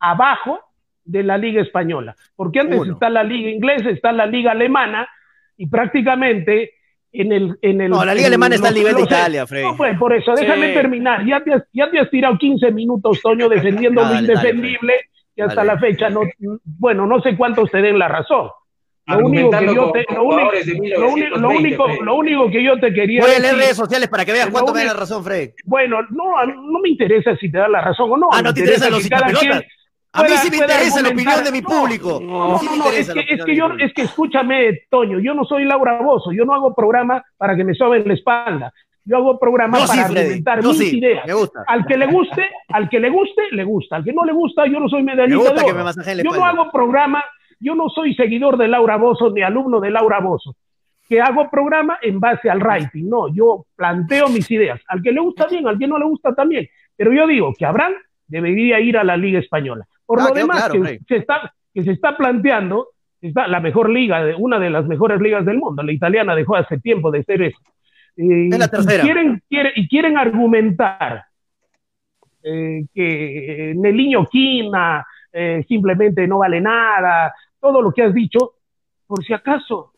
abajo de la liga española. Porque antes está la liga inglesa, está la liga alemana y prácticamente en el, en el. No, la Liga Alemana está al nivel de Italia, Freddy. No, pues por eso, déjame Sí. terminar. Ya te, has, ya te has tirado 15 minutos, Toño, defendiendo lo Dale, dale, indefendible, y hasta Dale. la fecha no. Bueno, no sé cuántos te den la razón. Lo único que yo te, con lo único, jugadores de lo único, lo 1920, único, Freddy. lo único que yo te quería Voy a leer redes sociales para que veas cuánto me da la razón, Freddy. Bueno, no, no me interesa si te da la razón o no. Ah, no te interesan interesa los que cada hinchapelotas. quien A mí sí me interesa la opinión de mi público. No, Sí no, no, interesa es que, es que yo, es escúchame, Toño, yo no soy Laura Bozo, yo no hago programa para que me soben la espalda. Yo hago programa sí, para Freddy. argumentar mis sí. ideas. Me gusta. Al que le guste, al que le guste, le gusta. Al que no le gusta, yo no soy Me medallista gusta de que oro. me masajeen la Yo no hago programa, yo no soy seguidor de Laura Bozo ni alumno de Laura Bozo. Que hago programa en base al rating. No, yo planteo mis ideas. Al que le gusta bien, al que no le gusta también. Pero yo digo que Abraham debería ir a la Liga Española. Por Ah, lo demás, claro, que, se está, que se está planteando, está la mejor liga, de, una de las mejores ligas del mundo. La italiana dejó hace tiempo de ser eso. Eh, Es la y tercera. quieren, quieren- y quieren argumentar eh, que Neliño Quina eh, simplemente no vale nada, todo lo que has dicho, por si acaso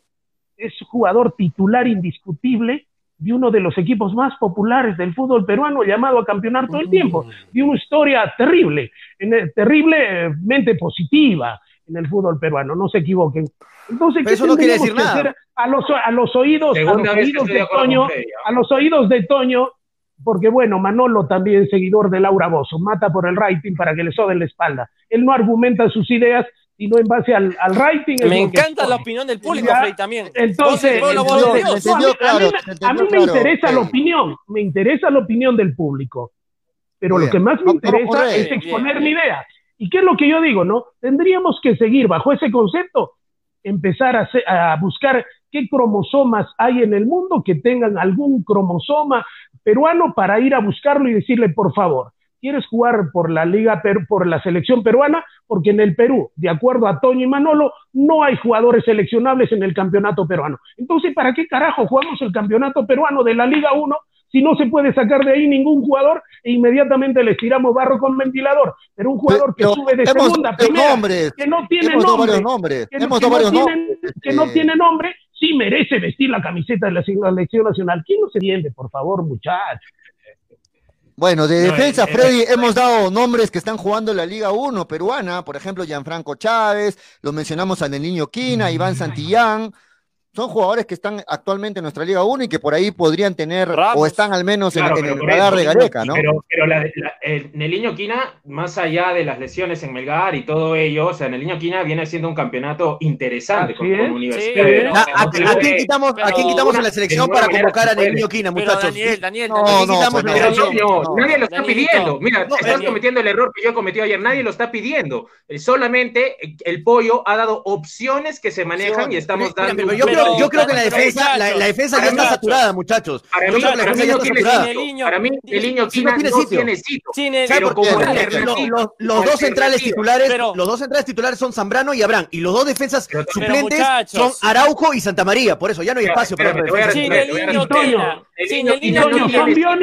es jugador titular indiscutible de uno de los equipos más populares del fútbol peruano llamado a campeonar todo el tiempo, de una historia terrible, en el- terriblemente positiva en el fútbol peruano, no se equivoquen. Entonces, ¿qué eso no quiere decir nada. hacer a los, a los oídos, a los oídos de Toño, a los oídos de Toño, porque bueno, Manolo también seguidor de Laura Bozo, mata por el rating para que le soben la espalda. Él no argumenta sus ideas, sino en base al, al rating. Me encanta la opinión del público, Ya, también. Entonces, a mí- me- interesa la opinión, me interesa la opinión del público. Pero Muy lo que más me interesa es exponer mi idea. ¿Y qué es lo que yo digo, no? Tendríamos que seguir bajo ese concepto, empezar a, a buscar qué cromosomas hay en el mundo que tengan algún cromosoma peruano para ir a buscarlo y decirle, por favor, ¿quieres jugar por la liga per- por la selección peruana? Porque en el Perú, de acuerdo a Toño y Manolo, no hay jugadores seleccionables en el campeonato peruano. Entonces, ¿para qué carajo jugamos el campeonato peruano de la Liga 1 si no se puede sacar de ahí ningún jugador e inmediatamente les tiramos barro con ventilador? Pero un jugador que Pero sube de hemos segunda primera, nombres, que no tiene hemos nombre, varios nombres, que, no- hemos que dado no varios tienen- nombres. que no Eh, tiene nombre, sí merece vestir la camiseta de la selección nacional. ¿Quién no se entiende, por favor, muchachos? Bueno, de No, defensa, eh, eh, Freddy, hemos dado nombres que están jugando en la Liga 1 peruana, por ejemplo, Gianfranco Chávez, lo mencionamos a Niño Quina, Iván Santillán, son jugadores que están actualmente en nuestra Liga 1 y que por ahí podrían tener, o están al menos en- Claro, en, el radar eso, de Gareca, ¿no? Pero, pero la, la- el Neliño Quina, más allá de las lesiones en Melgar y todo ello, o sea, Neliño Quina viene haciendo un campeonato interesante con, con. Universidad. Sí, pero- ¿A, no quién quitamos, a quién quitamos en la selección para convocar a puede. Quina, muchachos? Daniel, Daniel, No, Daniel, ¿A quién no, quitamos pues en la no. selección? No, No. nadie lo está Danielito. pidiendo. Mira, No, estás Daniel. cometiendo el error que yo cometí ayer. Nadie lo está pidiendo. Eh, Solamente eh, el pollo ha dado opciones que se manejan y estamos Mira, dando. Yo, creo, yo creo que la defensa, la, defensa ya está saturada, muchachos. Para Yo mí, creo que la defensa ya está saturada. Para mí, el niño Sí, no Quina tiene no sitio. Los, dos centrales titulares, los dos centrales titulares son Zambrano y Abraham, y los dos defensas Pero- suplentes son Araujo y Santa María. Por eso ya no hay espacio para.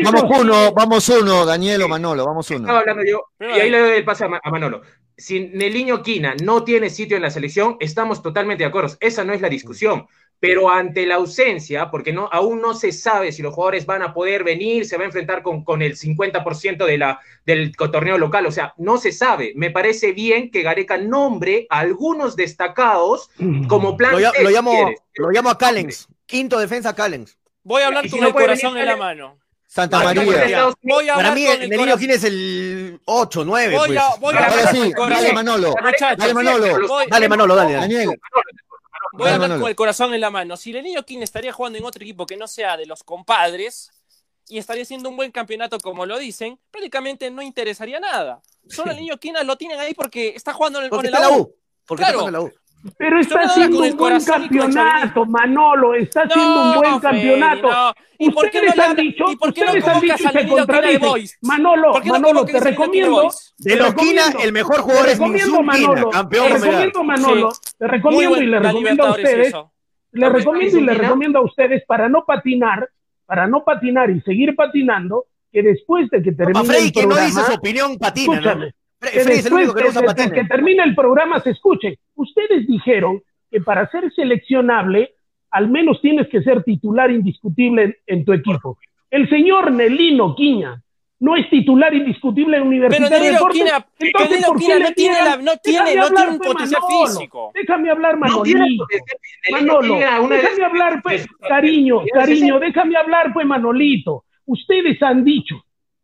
Vamos uno, vamos uno, Daniel o Manolo, vamos Estaba uno. hablando yo, y ahí le doy el pase a Manolo. Si Neliño Quina no tiene sitio en la selección, estamos totalmente de acuerdo. Esa no es la discusión. Pero ante la ausencia, porque no, aún no se sabe si los jugadores van a poder venir, se va a enfrentar con, con el 50% de la, del torneo local, o sea, no se sabe. Me parece bien que Gareca nombre a algunos destacados como plan Lo, lo si llamo, lo llamo a Callens. Quinto defensa Callens. Voy a hablar si con no el corazón venir, en la mano. Santa María. Voy a Para mí, con el el Niño corazón. Quina es el 8, 9. Voy Pues. a, voy a sí, el corazón. dale Manolo, dale Manolo, Dale, Manolo, dale. Daniel, Voy a hablar con el corazón en la mano. Si el niño King estaría jugando en otro equipo que no sea de los compadres y estaría haciendo un buen campeonato como lo dicen, prácticamente no interesaría nada. Solo el niño Quina lo tienen ahí porque está jugando en el, Porque con está el la AU. U. Porque Claro. está en la U. Pero está haciendo un buen campeonato, Manolo, está haciendo un buen Freddy, campeonato. no. ¿Y por qué no Ustedes le han dicho, ¿Y por qué no ustedes han dicho al se contradicen. Manolo, ¿Por qué no Manolo, te recomiendo? De los Quina, recomiendo- el mejor jugador es Manolo, campeón te recomiendo, Manolo, Sí. te recomiendo buen- y le recomiendo a ustedes, le recomiendo y le recomiendo a ustedes para no patinar, para no patinar y seguir patinando, que después de que termine A Freddy el que no programa, dice su opinión patina, ¿no? Que Freddy no después de, de- de que termine el programa se escuche. Ustedes dijeron que para ser seleccionable al menos tienes que ser titular indiscutible en, tu equipo. El señor Nelino Quiña no es titular indiscutible en Universidad Pero Nelino Quiña, Entonces, ¿por qué no tiene, la, no tiene, no tiene un potencial físico. Déjame hablar, Manolito. Manolo, déjame hablar, pues, cariño, cariño, déjame hablar, pues, Manolito. Ustedes han dicho,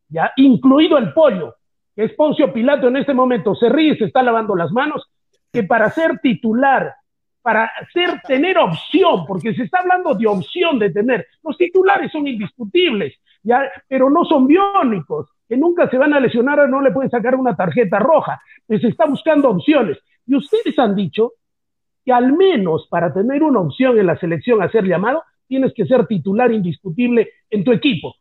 ya, incluido el pollo, es Poncio Pilato en este momento, se ríe, se está lavando las manos, que para ser titular para ser, tener opción, porque se está hablando de opción de tener. Los titulares son indiscutibles, ya, pero no son biónicos, que nunca se van a lesionar o no le pueden sacar una tarjeta roja. Pues se está buscando opciones. Y ustedes han dicho que al menos para tener una opción en la selección a ser llamado, tienes que ser titular indiscutible en tu equipo.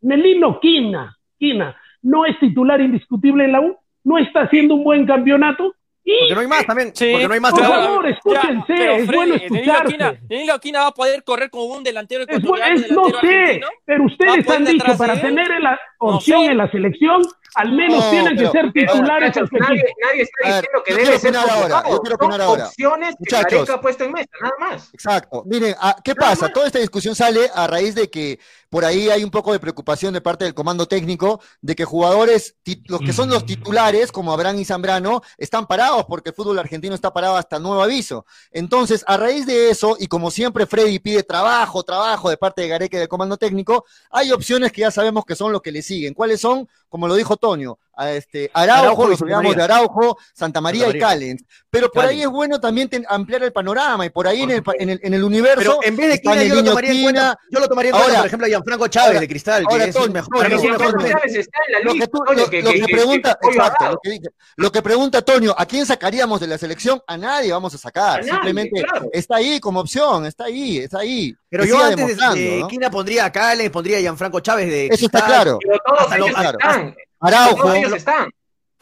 Melino Quina, Quina, no es titular indiscutible en la U, no está haciendo un buen campeonato, porque no hay más también. Sí, porque no hay más. Por favor, escúchense, ya, es bueno escucharse. Danilo Aquina va a poder correr como un delantero. Es, no sé, argentino? pero ustedes han dicho para tener la opción no en la selección, al menos no, tienen pero, que ser titulares. Pero, nadie, nadie, está diciendo que debe ser ahora. Yo quiero opinar ahora. opciones Muchachos. que ha puesto en mesa, nada más. Exacto. Miren, ah, ¿qué pasa? Toda esta discusión sale a raíz de que por ahí hay un poco de preocupación de parte del comando técnico de que jugadores, los que son los titulares, como Abraham y Zambrano, están parados porque el fútbol argentino está parado hasta nuevo aviso. Entonces, a raíz de eso, y como siempre Freddy pide trabajo, trabajo de parte de Gareque del comando técnico, hay opciones que ya sabemos que son los que le siguen. ¿Cuáles son? Como lo dijo Tonio, a este, Araujo, Araujo los olvidamos de Araujo, Santa María, Santa María. y Callens. Pero por Callens. ahí es bueno también ten, ampliar el panorama y por ahí en, el, en, el, en, el, universo. Pero en vez de Quina, yo, lo tomaría en cuenta, yo lo tomaría en cuenta, por ejemplo, a Gianfranco Chávez ahora, de Cristal, ahora, que es el mejor. Para mí, Chávez está en la lista. Lo que, lo, que, lo que, que pregunta, exacto, lo que, dice, lo que pregunta Toño, ¿a quién sacaríamos de la selección? A nadie vamos a sacar. A Simplemente nadie, claro. está ahí como opción, está ahí, está ahí. Pero yo antes de Quina pondría a Callens, pondría a Gianfranco Chávez de Eso está claro. Pero todos ellos están. Araujo. Ellos están.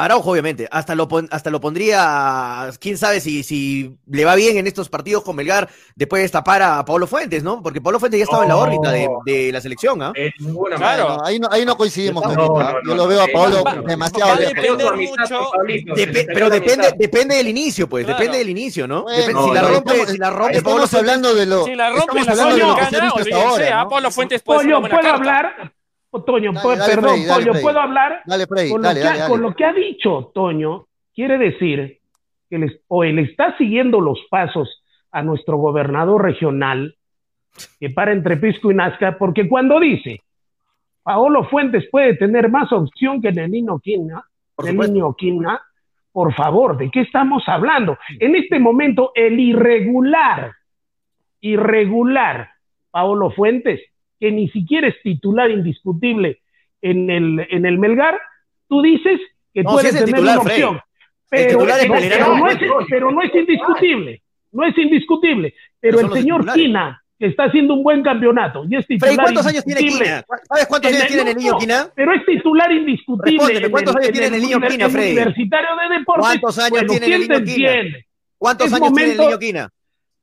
Araujo, obviamente, hasta lo, hasta lo pondría, quién sabe si, si le va bien en estos partidos con Melgar, después de destapar a Pablo Fuentes, ¿no? Porque Pablo Fuentes ya estaba oh. en la órbita de, de la selección, ¿ah? ¿eh? claro. No, ahí, no, ahí no coincidimos, no, no, no, Yo lo veo a Pablo demasiado pero depende, depende del inicio, pues, claro. depende del inicio, ¿no? Bueno, depende, si, la rompe, estamos, si la rompe, estamos hablando de lo. Si la rompe, estamos hablando de lo que se ha visto hasta ahora. ¿no? Pablo Fuentes puede ser una ¿puedo hablar? Toño, dale, dale, perdón, Freddy, dale, ¿puedo hablar? Dale, Freddy, con, lo que, dale, con lo que ha dicho Toño, quiere decir que les, o él está siguiendo los pasos a nuestro gobernador regional, que para entre Pisco y Nazca, porque cuando dice, Paolo Fuentes puede tener más opción que Nenino Quina, Nenino Quina, por favor, ¿de qué estamos hablando? En este momento, el irregular, irregular, Paolo Fuentes, que ni siquiera es titular indiscutible en el, en el Melgar, tú dices que no, puede si es tener titular, una opción. Pero, no es, pero, no es, indiscutible, no es indiscutible. Pero, el señor Quina, que está haciendo un buen campeonato y es titular Frey, ¿cuántos años tiene Quina? ¿Sabes cuántos años tiene el niño Quina? Pero es titular indiscutible. ¿cuántos años tiene el niño Quina, Frey? Universitario de Deportes. ¿Cuántos años tiene el niño Quina? ¿Cuántos es años momento, tiene el niño Quina?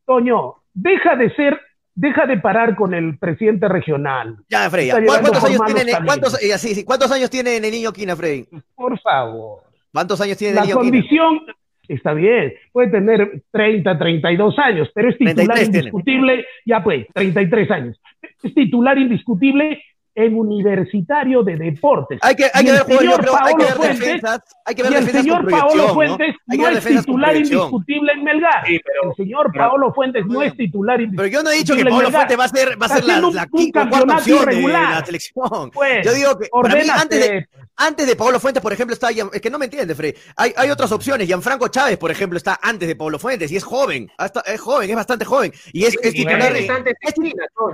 Toño, deja de ser deja de parar con el presidente regional. Ya, Frey, ¿cuántos años, tiene, ¿cuántos, eh, sí, sí, ¿cuántos años tiene el niño Quina, Frey? Por favor. ¿Cuántos años tiene La el niño condición Quina? está bien, puede tener 30, 32 años, pero es titular indiscutible, tiene. ya pues, 33 años. Es titular indiscutible en Universitario de Deportes. Hay que, hay que ver, señor creo, Paolo hay que ver Fuentes, defensas, hay que ver y el señor Paolo Fuentes ¿no? no es titular indiscutible en Melgar. Sí, pero, el señor pero, Paolo Fuentes pero, no es titular indiscutible. Pero yo no he dicho que Paolo Fuentes va a ser, va a ser la, la, la quinta cuarta opción de la selección. Pues, yo digo que para mí, antes de, antes de Pablo Fuentes, por ejemplo, está es que no me entiende, Frey. Hay, hay otras opciones. Gianfranco Chávez, por ejemplo, está antes de Pablo Fuentes y es joven. Hasta, es joven, es bastante joven. Y es, es titular, de, es,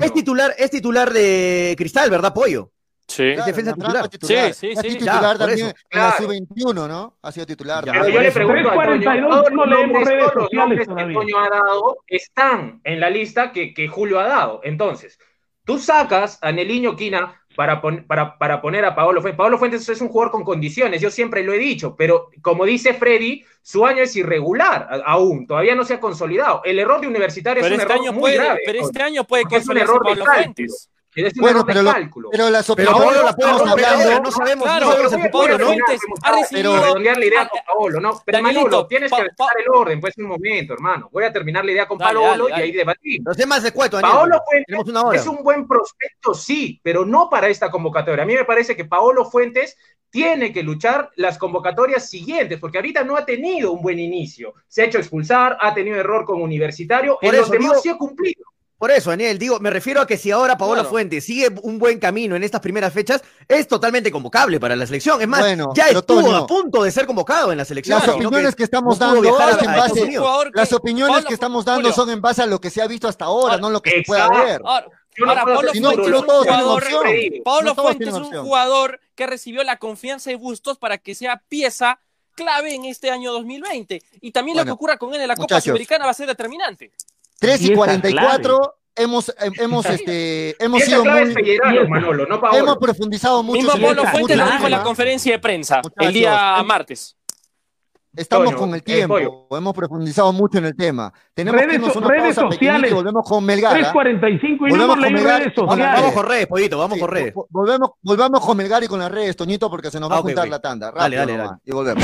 es, titular, es titular de Cristal, ¿verdad, Pollo? Sí. Claro, defensa titular. titular. Sí, sí, sí. titular ya, también en claro. la sub-21, ¿no? Ha sido titular. Pero yo le pregunto a 42 todos no los redes todos sociales que. Toño ha dado están en la lista que, que Julio ha dado. Entonces, tú sacas a Neliño Quina para, pon, para, para, poner a Paolo Fuentes. Paolo Fuentes es un jugador con condiciones, yo siempre lo he dicho, pero como dice Freddy, su año es irregular aún, todavía no se ha consolidado. El error de Universitario pero es un este error muy puede, grave. Pero este año puede que es un error de Fuentes. Bueno, pero lo- cálculo. Pero las Pero opiniones Paolo la estamos puede romper, hablando. no sabemos, Claro, no sabemos pero el Paolo ¿no? Fuentes ha recibido- a redondear la idea con Paolo, ¿no? Pero Manolo, tienes que respetar el orden, pues un momento, hermano. Voy a terminar la idea con Dale, Paolo dale, y ahí. No sé más de cuento, Daniel. Paolo Fuentes Tenemos una hora. es un buen prospecto, sí, pero no para esta convocatoria. A mí me parece que Paolo Fuentes tiene que luchar las convocatorias siguientes, porque ahorita no ha tenido un buen inicio. Se ha hecho expulsar, ha tenido error con Universitario, Por en eso los demás digo- sí ha cumplido. Por eso, Daniel, digo, me refiero a que si ahora Paolo Claro. Fuentes sigue un buen camino en estas primeras fechas, es totalmente convocable para la selección. Es más, Bueno, ya estuvo Toño, a punto de ser convocado en la selección. Las opiniones que estamos no dando a- en base- que- Las opiniones que estamos dando Julio, son en base a lo que se ha visto hasta ahora, no lo que se pueda ver. Ahora, Yo no ahora, puedo Pablo hacer Si no, Fuentes no es un jugador. opción. Pablo No todos Fuentes es tienen un opción. jugador que recibió la confianza de Bustos para que sea pieza clave en este año 2020. Y también lo que ocurra con él en la Copa. Sudamericana va a ser determinante. 3 Y y esa 44, hemos, hemos, este, hemos sido muy, Pellerano, Manolo, no Paolo. hemos profundizado mucho. Mismo este- Fuentes lo dijo en la conferencia de prensa el día martes. Estamos Toño, con el tiempo, hemos profundizado mucho en el tema. Tenemos que Redes irnos a so- una redes pausa pequeñita sociales. volvemos con Melgar. ¿ah? 345 y Volvemos con Melgar redes sociales. Vamos con redes, pollito, vamos Sí, con redes. vo- Volvemos, volvamos con Melgar y con las redes, Toñito, porque se nos va Ah, a ok, juntar la tanda. Dale, Rápido dale, dale. Y volvemos.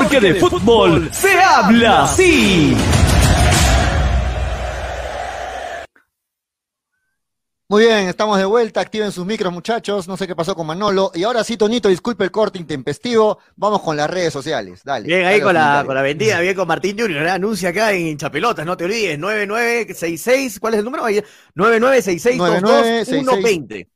porque de fútbol se habla así. Muy bien, estamos de vuelta. Activen sus micros, muchachos. No sé qué pasó con Manolo. Y ahora sí, Toñito, disculpe el corte intempestivo. Vamos con las redes sociales. Dale. Bien, ahí con la, con la vendida, bien con Martín Junior, ¿eh? anuncia acá en Chapelotas, no te olvides, 9966, ¿cuál es el número? Ahí, 9966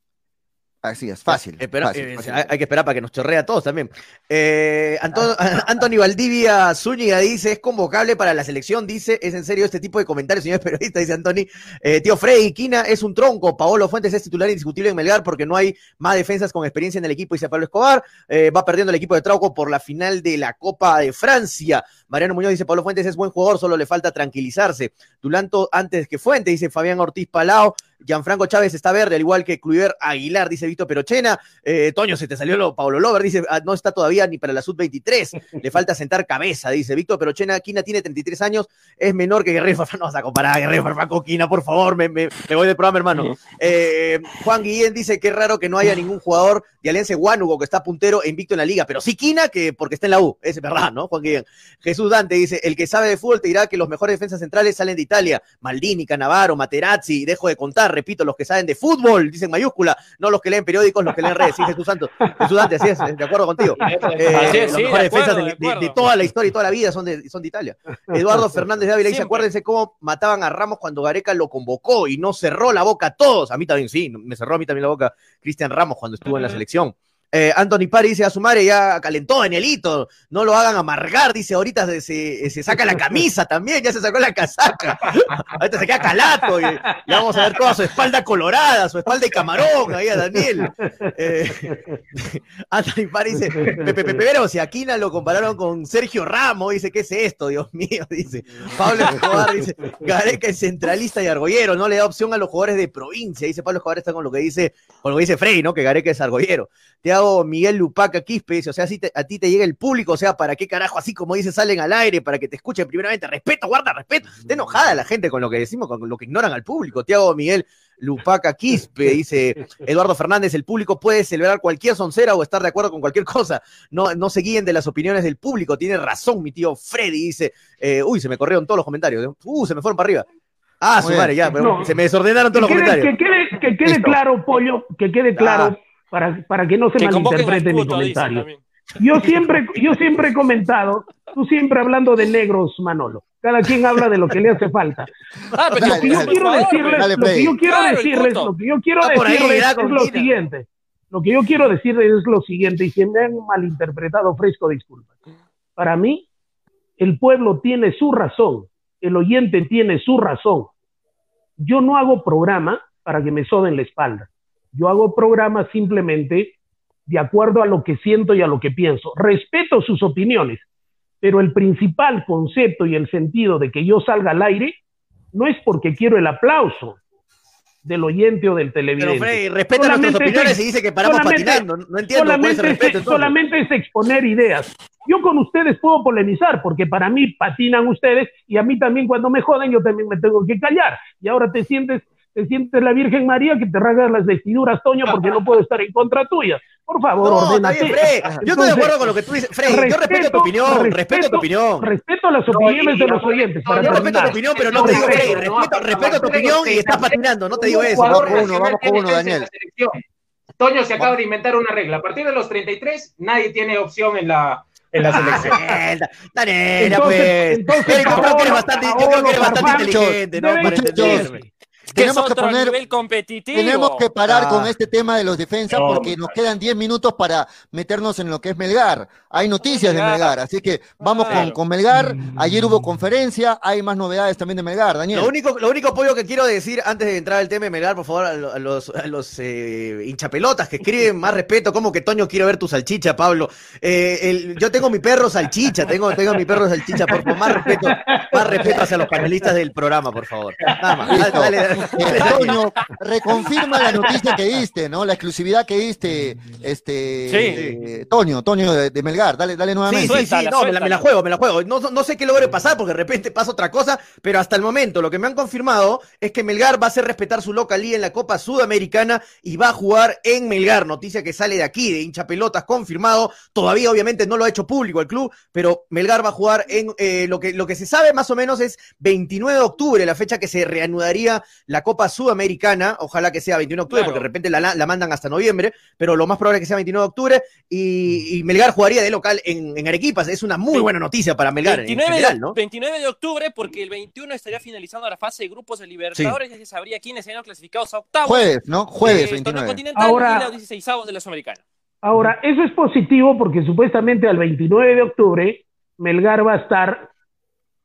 Así es, fácil. Espera, fácil, eh, fácil. hay, hay que esperar para que nos chorrea a todos también. Eh, Anto- Anthony Valdivia Zúñiga dice, es convocable para la selección, dice, es en serio este tipo de comentarios, señores periodistas, dice Anthony. Eh, tío Frey, Quina es un tronco, Paolo Fuentes es titular indiscutible en Melgar porque no hay más defensas con experiencia en el equipo, dice Pablo Escobar. Eh, va perdiendo el equipo de Trauco por la final de la Copa de Francia. Mariano Muñoz dice, Pablo Fuentes es buen jugador, solo le falta tranquilizarse. Dulanto antes que Fuentes, dice Fabián Ortiz Palao. Gianfranco Chávez está verde, al igual que Cluiver Aguilar, dice Víctor Perochena. Eh, Toño, se te salió lo Paulo Lover, dice, ah, no está todavía ni para la sub-23, le falta sentar cabeza, dice Víctor Perochena. Quina tiene 33 años, es menor que Guerrero. No vas a comparar a Guerrero Farfán con Quina, por favor, me voy del programa, hermano. Eh, Juan Guillén dice que es raro que no haya ningún jugador de Alianza Guánugo que está puntero e invicto en la liga, pero sí Quina, que porque está en la U, es verdad, ¿no? Juan Guillén. Jesús Dante dice, el que sabe de fútbol te dirá que los mejores defensas centrales salen de Italia, Maldini, Canavaro, Materazzi, dejo de contar, repito, los que saben de fútbol, dicen mayúscula, no los que leen periódicos, los que leen redes, sí, Jesús Santos, Jesús Dante, así es, de acuerdo contigo. Eh, Así es, los sí, mejores de acuerdo, defensas de, de de- acuerdo. de toda la historia y toda la vida son de, son de Italia. Eduardo Fernández de Ávila dice, acuérdense cómo mataban a Ramos cuando Gareca lo convocó y no cerró la boca a todos. A mí también sí, me cerró a mí también la boca Cristian Ramos cuando estuvo en la selección. Eh, Anthony Pari dice a su madre ya calentó en el hito, no lo hagan amargar, dice ahorita se, se- saca la camisa también, ya se sacó la casaca, ahorita se queda calato y, y vamos a ver toda su espalda colorada, su espalda de camarón ahí a Daniel. Eh, Anthony Pari dice, Pepe Pepe pero si Aquina lo compararon con Sergio Ramos, dice, ¿qué es esto? Dios mío, dice. Pablo Escobar dice, Gareca es centralista y argollero, no le da opción a los jugadores de provincia, dice Pablo Escobar está con lo que dice, con lo que dice Frey, ¿no? Que Gareca es argollero. Hago Miguel Lupaca Quispe, o sea, si a ti te llega el público, o sea, ¿para qué carajo así como dice salen al aire, para que te escuchen primeramente? Respeto, guarda, respeto. Está enojada la gente con lo que decimos, con lo que ignoran al público. Te hago Miguel Lupaca Quispe, dice Eduardo Fernández, el público puede celebrar cualquier soncera o estar de acuerdo con cualquier cosa. No, no se guíen de las opiniones del público. Tiene razón mi tío Freddy, dice, eh, uy, se me corrieron todos los comentarios. Uh, se me fueron para arriba. Ah, su madre, ya, pero se me desordenaron todos los comentarios. Que quede, que quede claro, Pollo, que quede claro, para, para que no se malinterprete mi comentario. Yo siempre, yo siempre he comentado, tú siempre hablando de negros, Manolo. Cada quien habla de lo que le hace falta. Ah, pero lo que yo quiero decirles, lo que yo quiero decirles, lo que yo quiero decirles es lo siguiente. Lo que yo quiero decirles es lo siguiente, y si me han malinterpretado, fresco disculpas. Para mí, el pueblo tiene su razón el oyente tiene su razón. Yo no hago programa para que me soden la espalda. Yo hago programa simplemente de acuerdo a lo que siento y a lo que pienso. Respeto sus opiniones, pero el principal concepto y el sentido de que yo salga al aire no es porque quiero el aplauso, del oyente o del televidente. Pero Frey, respeta nuestras opiniones y dice que paramos patinando. No entiendo solamente, es, solamente es exponer ideas. Yo con ustedes puedo polemizar, porque para mí patinan ustedes y a mí también cuando me joden yo también me tengo que callar. Y ahora te sientes te sientes la Virgen María que te rasgas las vestiduras, Toño, porque no puedo estar en contra tuya. Por favor, no, ordénate. yo estoy de acuerdo con lo que tú dices. Respeto, yo respeto tu opinión, respeto, tu opinión. Respeto las opiniones de los oyentes. Para yo respeto tu opinión, pero no te digo, Frey, respeto, respeto tu opinión y estás patinando, no te digo eso. Vamos con uno, vamos con uno, Daniel. Toño se acaba de inventar una regla. A partir de los 33, nadie tiene opción en la, en la selección. Daniela, pues. Entonces, yo creo que eres bastante, yo creo que eres bastante inteligente, ¿no? Para entenderme tenemos que poner, tenemos que parar con ah. este tema de los defensas porque nos quedan 10 minutos para meternos en lo que es Melgar. Hay noticias de Melgar, así que vamos con, con, Melgar. Ayer hubo conferencia, hay más novedades también de Melgar, Daniel. Lo único, lo único apoyo que quiero decir antes de entrar al tema de Melgar, por favor, a los, a los eh, hinchapelotas que escriben más respeto, como que Toño quiero ver tu salchicha, Pablo. Eh, yo tengo mi perro salchicha, tengo, tengo mi perro salchicha, por favor, más respeto, más respeto hacia los panelistas del programa, por favor. Nada más. dale, Toño, reconfirma la noticia que diste, ¿no? La exclusividad que diste, este, eh, Toño, Toño de, Melgar, dale, dale nuevamente. Sí, sí, sí, no, me la, juego, me la juego. No, no sé qué logre pasar porque de repente pasa otra cosa, pero hasta el momento lo que me han confirmado es que Melgar va a hacer respetar su localía en la Copa Sudamericana y va a jugar en Melgar. Noticia que sale de aquí, de hincha pelotas, confirmado. Todavía obviamente no lo ha hecho público el club, pero Melgar va a jugar en eh, lo, que, lo que se sabe más o menos es 29 de octubre, la fecha que se reanudaría la Copa Sudamericana, ojalá que sea 21 de octubre, porque de repente la, mandan hasta noviembre, pero lo más probable es que sea 29 de octubre, y, Melgar jugaría de local en, Arequipa, es una muy buena noticia para Melgar 29, de, 29 de octubre, porque el 21 estaría finalizando la fase de grupos de Libertadores, y se sabría quiénes serían clasificados a octavos. Jueves, ¿no? Jueves, 29. Eh, ahora, y los 16 de la Sudamericana. Ahora, eso es positivo porque supuestamente al 29 de octubre Melgar va a estar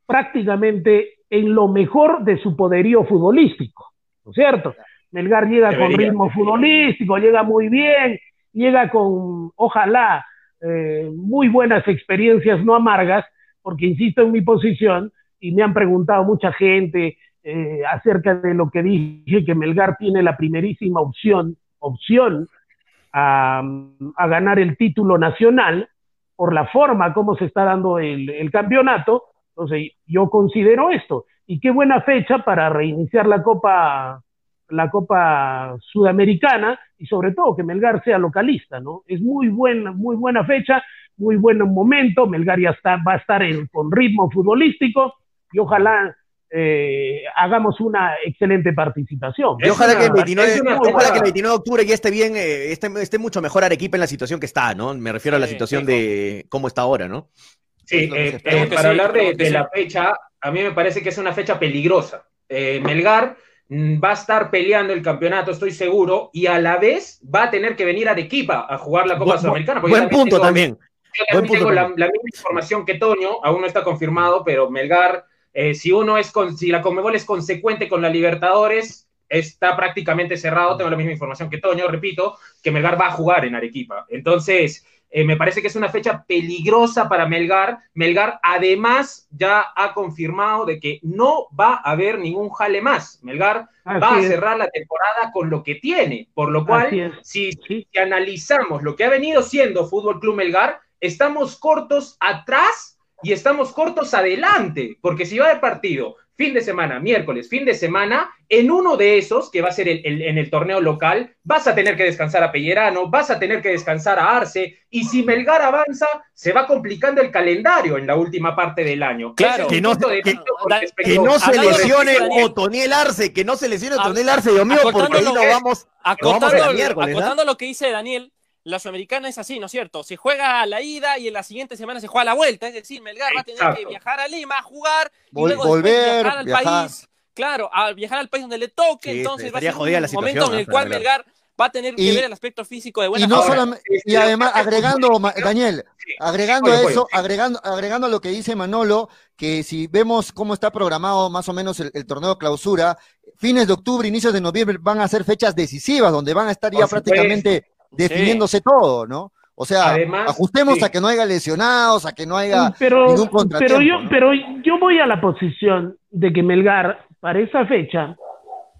prácticamente en lo mejor de su poderío futbolístico. ¿no es cierto? Melgar llega con ritmo futbolístico, llega muy bien, llega con, ojalá, eh, muy buenas experiencias, no amargas, porque insisto en mi posición y me han preguntado mucha gente eh, acerca de lo que dije, que Melgar tiene la primerísima opción, opción a, ganar el título nacional por la forma como se está dando el, el campeonato. Entonces, yo considero esto y qué buena fecha para reiniciar la Copa la Copa Sudamericana y sobre todo que Melgar sea localista, ¿no? Es muy buena, muy buena fecha, muy buen momento, Melgar ya está, va a estar con ritmo futbolístico y ojalá eh, hagamos una excelente participación. Y ojalá, que el 29, de octubre ya esté bien, eh, esté, mucho mejor Arequipa en la situación que está, ¿no? Me refiero a la situación de cómo está ahora, ¿no? Sí, eh, para hablar de, la fecha, a mí me parece que es una fecha peligrosa. Eh, Melgar mm, va a estar peleando el campeonato, estoy seguro, y a la vez va a tener que venir a Arequipa a jugar la Copa Sudamericana. Buen punto también. Yo tengo la, misma información que Toño, aún no está confirmado, pero Melgar, eh, si uno es con, si la Conmebol es consecuente con la Libertadores, está prácticamente cerrado. Tengo la misma información que Toño, repito, que Melgar va a jugar en Arequipa. Entonces, eh, me parece que es una fecha peligrosa para Melgar. Melgar además ya ha confirmado de que no va a haber ningún jale más. Melgar va a cerrar la temporada con lo que tiene, por lo cual, si, si analizamos lo que ha venido siendo Fútbol Club Melgar, estamos cortos atrás y estamos cortos adelante, porque si va haber partido fin de semana, miércoles, fin de semana, en uno de esos, que va a ser en el torneo local, vas a tener que descansar a Pellerano, vas a tener que descansar a Arce, y si Melgar avanza, se va complicando el calendario en la última parte del año. Claro, que no, se lesione Otoniel Arce, que no se lesione Otoniel Arce, Dios mío, porque ahí no vamos, acotando, miércoles, acotando lo que dice Daniel, la Sudamericana es así, ¿no es cierto? Se juega a la ida y en la siguiente semana se juega a la vuelta. Es decir, Melgar va a tener que viajar a Lima, jugar, y luego volver, viajar al país. Claro, a viajar al país donde le toque. entonces va a ser un momento en el cual Melgar va a tener que ver el aspecto físico de buena y no solamente, y además agregando Daniel agregando eso agregando agregando lo que dice Manolo que si vemos cómo está programado más o menos el, torneo clausura fines de octubre inicios de noviembre van a ser fechas decisivas donde van a estar ya prácticamente definiéndose todo, ¿no? O sea, ajustemos a que no haya lesionados, a que no haya pero, ningún contratiempo. Pero yo, pero yo voy a la posición de que Melgar, para esa fecha,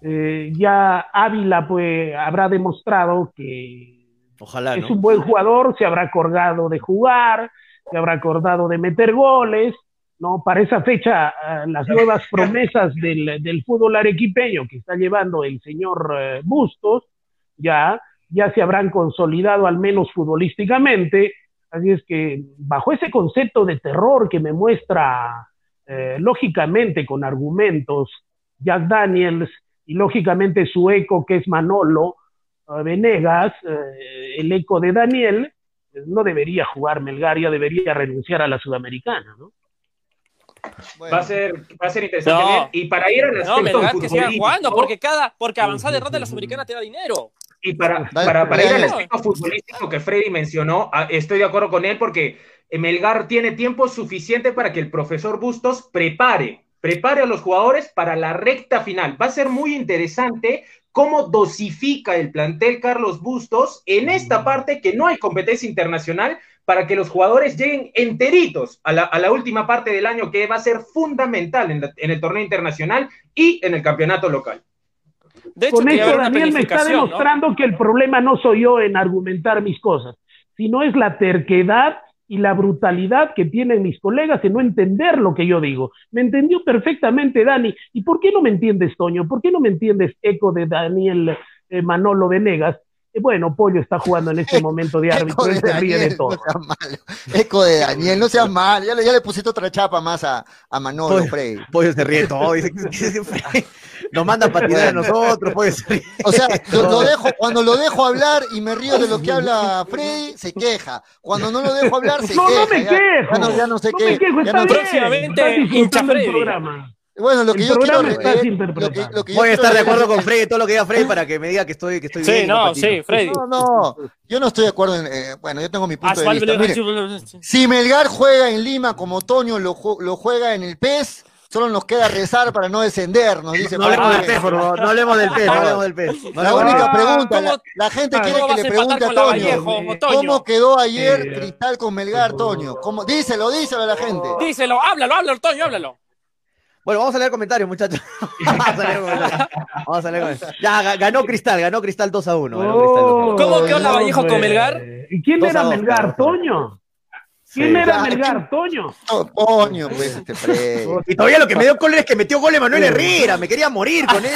eh, ya Ávila pues habrá demostrado que Ojalá, es un buen jugador, se habrá acordado de jugar, se habrá acordado de meter goles, ¿no? Para esa fecha, eh, las nuevas promesas del, del, fútbol arequipeño que está llevando el señor eh, Bustos, ya ya se habrán consolidado al menos futbolísticamente. Así es que bajo ese concepto de terror que me muestra eh, lógicamente con argumentos Jack Daniels y lógicamente su eco que es Manolo eh, Venegas, eh, el eco de Daniel, no debería jugar Melgaria, debería renunciar a la Sudamericana, ¿no? Va, a ser, va a ser interesante. Y para ir al aspecto no, que siga jugando, porque cada, porque avanzar de ronda de la Sudamericana te da dinero. Y para, para, para ir al aspecto futbolístico que Freddy mencionó, ah, estoy de acuerdo con él porque Melgar tiene tiempo suficiente para que el profesor Bustos prepare, prepare a los jugadores para la recta final. Va a ser muy interesante cómo dosifica el plantel Carlos Bustos en esta mm. parte que no hay competencia internacional para que los jugadores lleguen enteritos a la, última parte del año que va a ser fundamental en el torneo internacional y en el campeonato local. Con eso Daniel me está demostrando que el problema no soy yo en argumentar mis cosas, sino es la terquedad y la brutalidad que tienen mis colegas en no entender lo que yo digo. Me entendió perfectamente Dani. ¿Y por qué no me entiendes, Toño? ¿Por qué no me entiendes, eco de Daniel eh, Manolo Venegas? Eh, bueno, Pollo está jugando en este momento de árbitro, él se ríe de todo. Eco de Daniel, no seas mal, ya le, ya le pusiste otra chapa más a, a Manolo Pollo, Frey. Pollo se ríe todo, dice, nos manda a patinar a nosotros, Pollo se ríe. O sea, lo, dejo, cuando lo dejo hablar y me río de lo que habla Freddy, se queja. Cuando no lo dejo hablar, se no, queja. No, me quejo. Ya, no, ya no sé no qué. Me quejo, está no, bien. Próximamente, hincha Freddy. Bueno, lo que el yo quiero lo que, lo que Voy a estar de acuerdo con Freddy, todo lo que diga Freddy para que me diga que estoy, que estoy sí, bien. No, sí, Freddy. No, no, yo no estoy de acuerdo en, eh, bueno, yo tengo mi punto de vista. Mire, si Melgar juega en Lima como Toño lo, lo juega en el PES, solo nos queda rezar para no descender, nos dice. No, hablemos del PES, por favor, no hablemos del PES, no hablemos del PES. la única pregunta, la, la, gente quiere que le pregunte a Toño, ¿cómo quedó ayer Cristal con Melgar, Toño? ¿Cómo? Díselo, díselo a la gente. Díselo, háblalo, háblalo, Toño, háblalo. Bueno, vamos a leer comentarios, muchachos. vamos a leer comentarios. Vamos a leer comentarios. Ya, ganó Cristal, ganó Cristal 2 a 1. Oh, ¿Cómo quedó la Vallejo con Melgar? ¿Y quién era Melgar, Toño? ¿Quién era Melgar, Toño? Toño, pues, este Fred. Y todavía lo que me dio cólera es que metió gol Manuel Herrera. Me quería morir con él.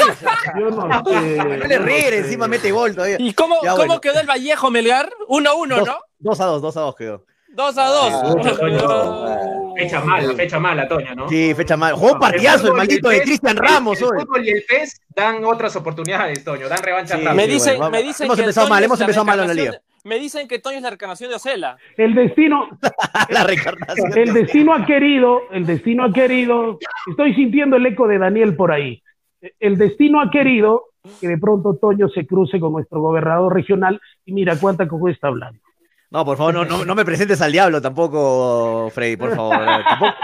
Yo no sé. Manuel Herrera encima mete gol todavía. ¿Y cómo, ¿cómo quedó el Vallejo Melgar? 1 a 1, ¿no? 2 a 2, 2 a 2 quedó. 2 a 2. Fecha mala, fecha mala, Toño, ¿no? Sí, fecha mala. Jugó partidazo el, maldito de Cristian Ramos el, el fútbol y el PES dan otras oportunidades, Toño, dan revancha sí, Me dicen, me dicen hemos que empezado mal, hemos empezado mal en la liga. Me dicen que Toño es la reencarnación de Ocela. El destino. la reencarnación. El destino ha querido, el destino ha querido. Estoy sintiendo el eco de Daniel por ahí. El destino ha querido que de pronto Toño se cruce con nuestro gobernador regional y mira cuánta cojo está hablando. No, por favor, no, no, no, me presentes al diablo tampoco, Freddy, por favor. Tampoco,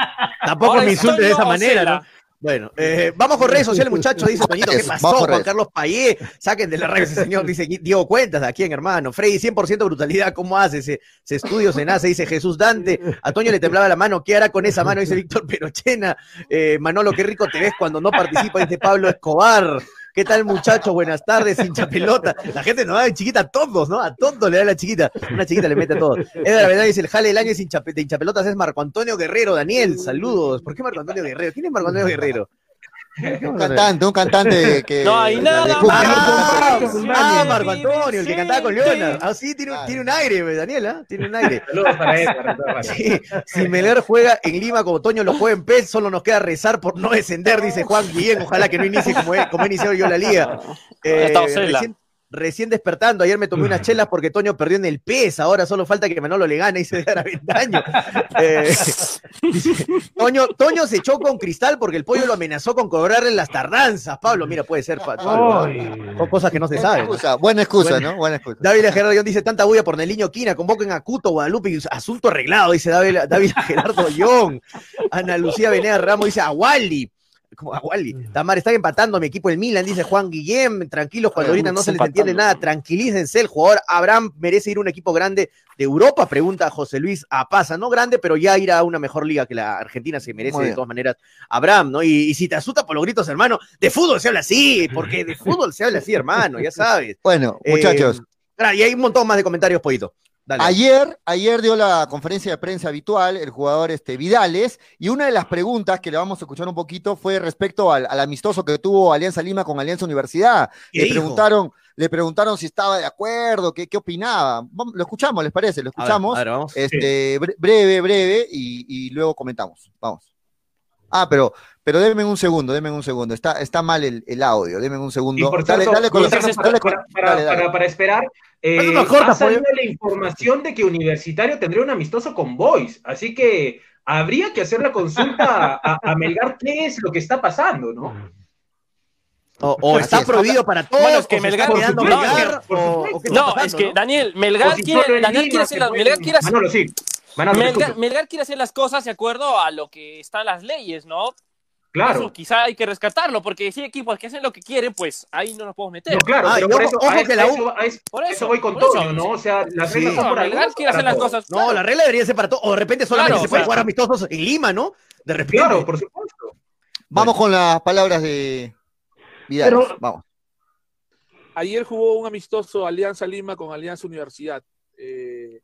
tampoco me insultes de esa manera, ¿no? Bueno, eh, vamos con redes sociales, muchachos. Dice Toñito, ¿qué pasó? Juan Carlos Payé, saquen de la red ese señor. Dice Diego Cuentas, ¿a quién, hermano? Freddy, 100% brutalidad, ¿cómo hace? Se, se estudio, se nace, dice Jesús Dante. A Toño le temblaba la mano, ¿qué hará con esa mano? Dice Víctor Perochena. Eh, Manolo, qué rico te ves cuando no participa, dice Pablo Escobar. ¿Qué tal, muchachos? Buenas tardes, hincha pelota. La gente nos da de chiquita a todos, ¿no? A todos le da la chiquita. Una chiquita le mete a todos. Es la verdad, dice el jale del año de hincha pelotas es Marco Antonio Guerrero. Daniel, saludos. ¿Por qué Marco Antonio Guerrero? ¿Quién es Marco Antonio Guerrero? Un cantante, un cantante que. No hay nada. Ah, Marco Antonio, el que cantaba con Leona. Ah, sí, tiene, tiene un aire, Daniela. Tiene un aire. Saludos para él. Sí, si Melgar juega en Lima como Toño lo juega en PES, solo nos queda rezar por no descender, dice Juan Guillén. Ojalá que no inicie como, como he iniciado yo la liga. Eh, recién, recién despertando. Ayer me tomé unas chelas porque Toño perdió en el PES. Ahora solo falta que Manolo le gane y se dé daño. Eh, Toño, Toño se echó con cristal porque el pollo lo amenazó con cobrarle las tardanzas. Pablo, mira, puede ser. Pablo, son cosas que no se saben. Buena excusa, ¿no? Buena excusa. David Gerardo dice: tanta bulla por Neliño Quina. Convoquen a Cuto, Guadalupe. Asunto arreglado, dice David, David Gerardo Young. Ana Lucía Venea Ramos dice: a Wally como a Wally. Tamar, están empatando mi equipo el Milan, dice Juan Guillem. Tranquilos, cuando ahorita no se les entiende nada, tranquilícense. El jugador Abraham merece ir a un equipo grande de Europa, pregunta José Luis Apaza. No grande, pero ya ir a una mejor liga que la Argentina se merece de todas maneras. Abraham, ¿no? Y, si te asusta por los gritos, hermano, de fútbol se habla así, porque de fútbol se habla así, hermano, ya sabes. Bueno, muchachos. Eh, y hay un montón más de comentarios, Poito. Ayer, ayer dio la conferencia de prensa habitual el jugador este, Vidales y una de las preguntas que le vamos a escuchar un poquito fue respecto al, amistoso que tuvo Alianza Lima con Alianza Universidad. Le preguntaron, le preguntaron si estaba de acuerdo, qué, qué opinaba. Lo escuchamos, ¿les parece? Lo escuchamos. Este, breve, breve y, luego comentamos. Vamos. Ah, pero, pero denme un segundo, denme un segundo. Está, está mal el, el audio, denme un segundo. dale, dale, para, esperar, eh, ha salido la información de que Universitario tendría un amistoso con Boys, así que habría que hacer la consulta a, Melgar qué es lo que está pasando, ¿no? O, está prohibido para todos. Bueno, es que Melgar, no, es que Daniel, Melgar quiere, Daniel quiere hacer las, Melgar quiere hacer, Melgar, quiere hacer las cosas de acuerdo a lo que están las leyes, ¿no? Claro. Eso quizá hay que rescatarlo, porque si hay equipos que hacen lo que quieren, pues ahí no nos podemos meter. No, claro, pero por, eso, que la U... por eso, voy con Toño, ¿no? O sea, las reglas son por algo. quiere hacer las cosas. No, la regla debería ser para todos. O de repente solamente se puede jugar amistosos en Lima, ¿no? De repente. Claro, por supuesto. Vamos con las palabras de Vidal. Vamos. Ayer jugó un amistoso Alianza Lima con Alianza Universidad. Eh,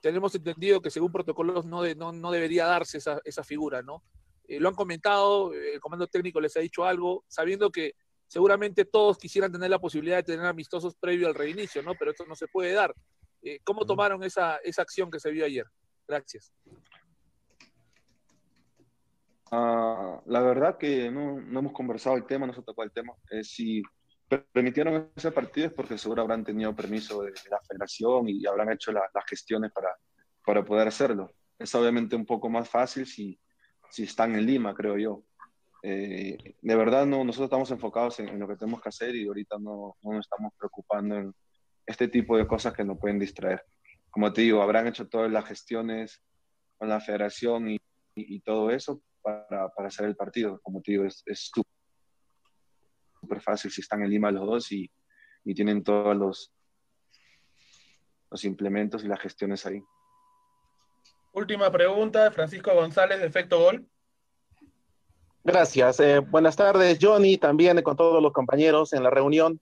tenemos entendido que según protocolos no, no, no debería darse esa, esa figura, ¿no? Eh, lo han comentado, eh, el comando técnico les ha dicho algo, sabiendo que seguramente todos quisieran tener la posibilidad de tener amistosos previo al reinicio, ¿no? Pero esto no se puede dar. Eh, ¿Cómo tomaron esa, esa acción que se vio ayer? Gracias. Ah, la verdad que no, no, hemos conversado el tema, no se tocó el tema. si permitieron ese partido es porque seguro habrán tenido permiso de, la federación y habrán hecho las gestiones para, para poder hacerlo. Es obviamente un poco más fácil si, si están en Lima, creo yo. Eh, de verdad, no, nosotros estamos enfocados en, lo que tenemos que hacer y ahorita no, no, nos estamos preocupando en este tipo de cosas que nos pueden distraer. Como te digo, habrán hecho todas las gestiones con la federación y, y, todo eso para, para, hacer el partido. Como te digo, es súper fácil si están en Lima los dos y, y tienen todos los, los implementos y las gestiones ahí. Última pregunta, Francisco González, de Efecto Gol. Gracias. Eh, buenas tardes, Johnny, también con todos los compañeros en la reunión.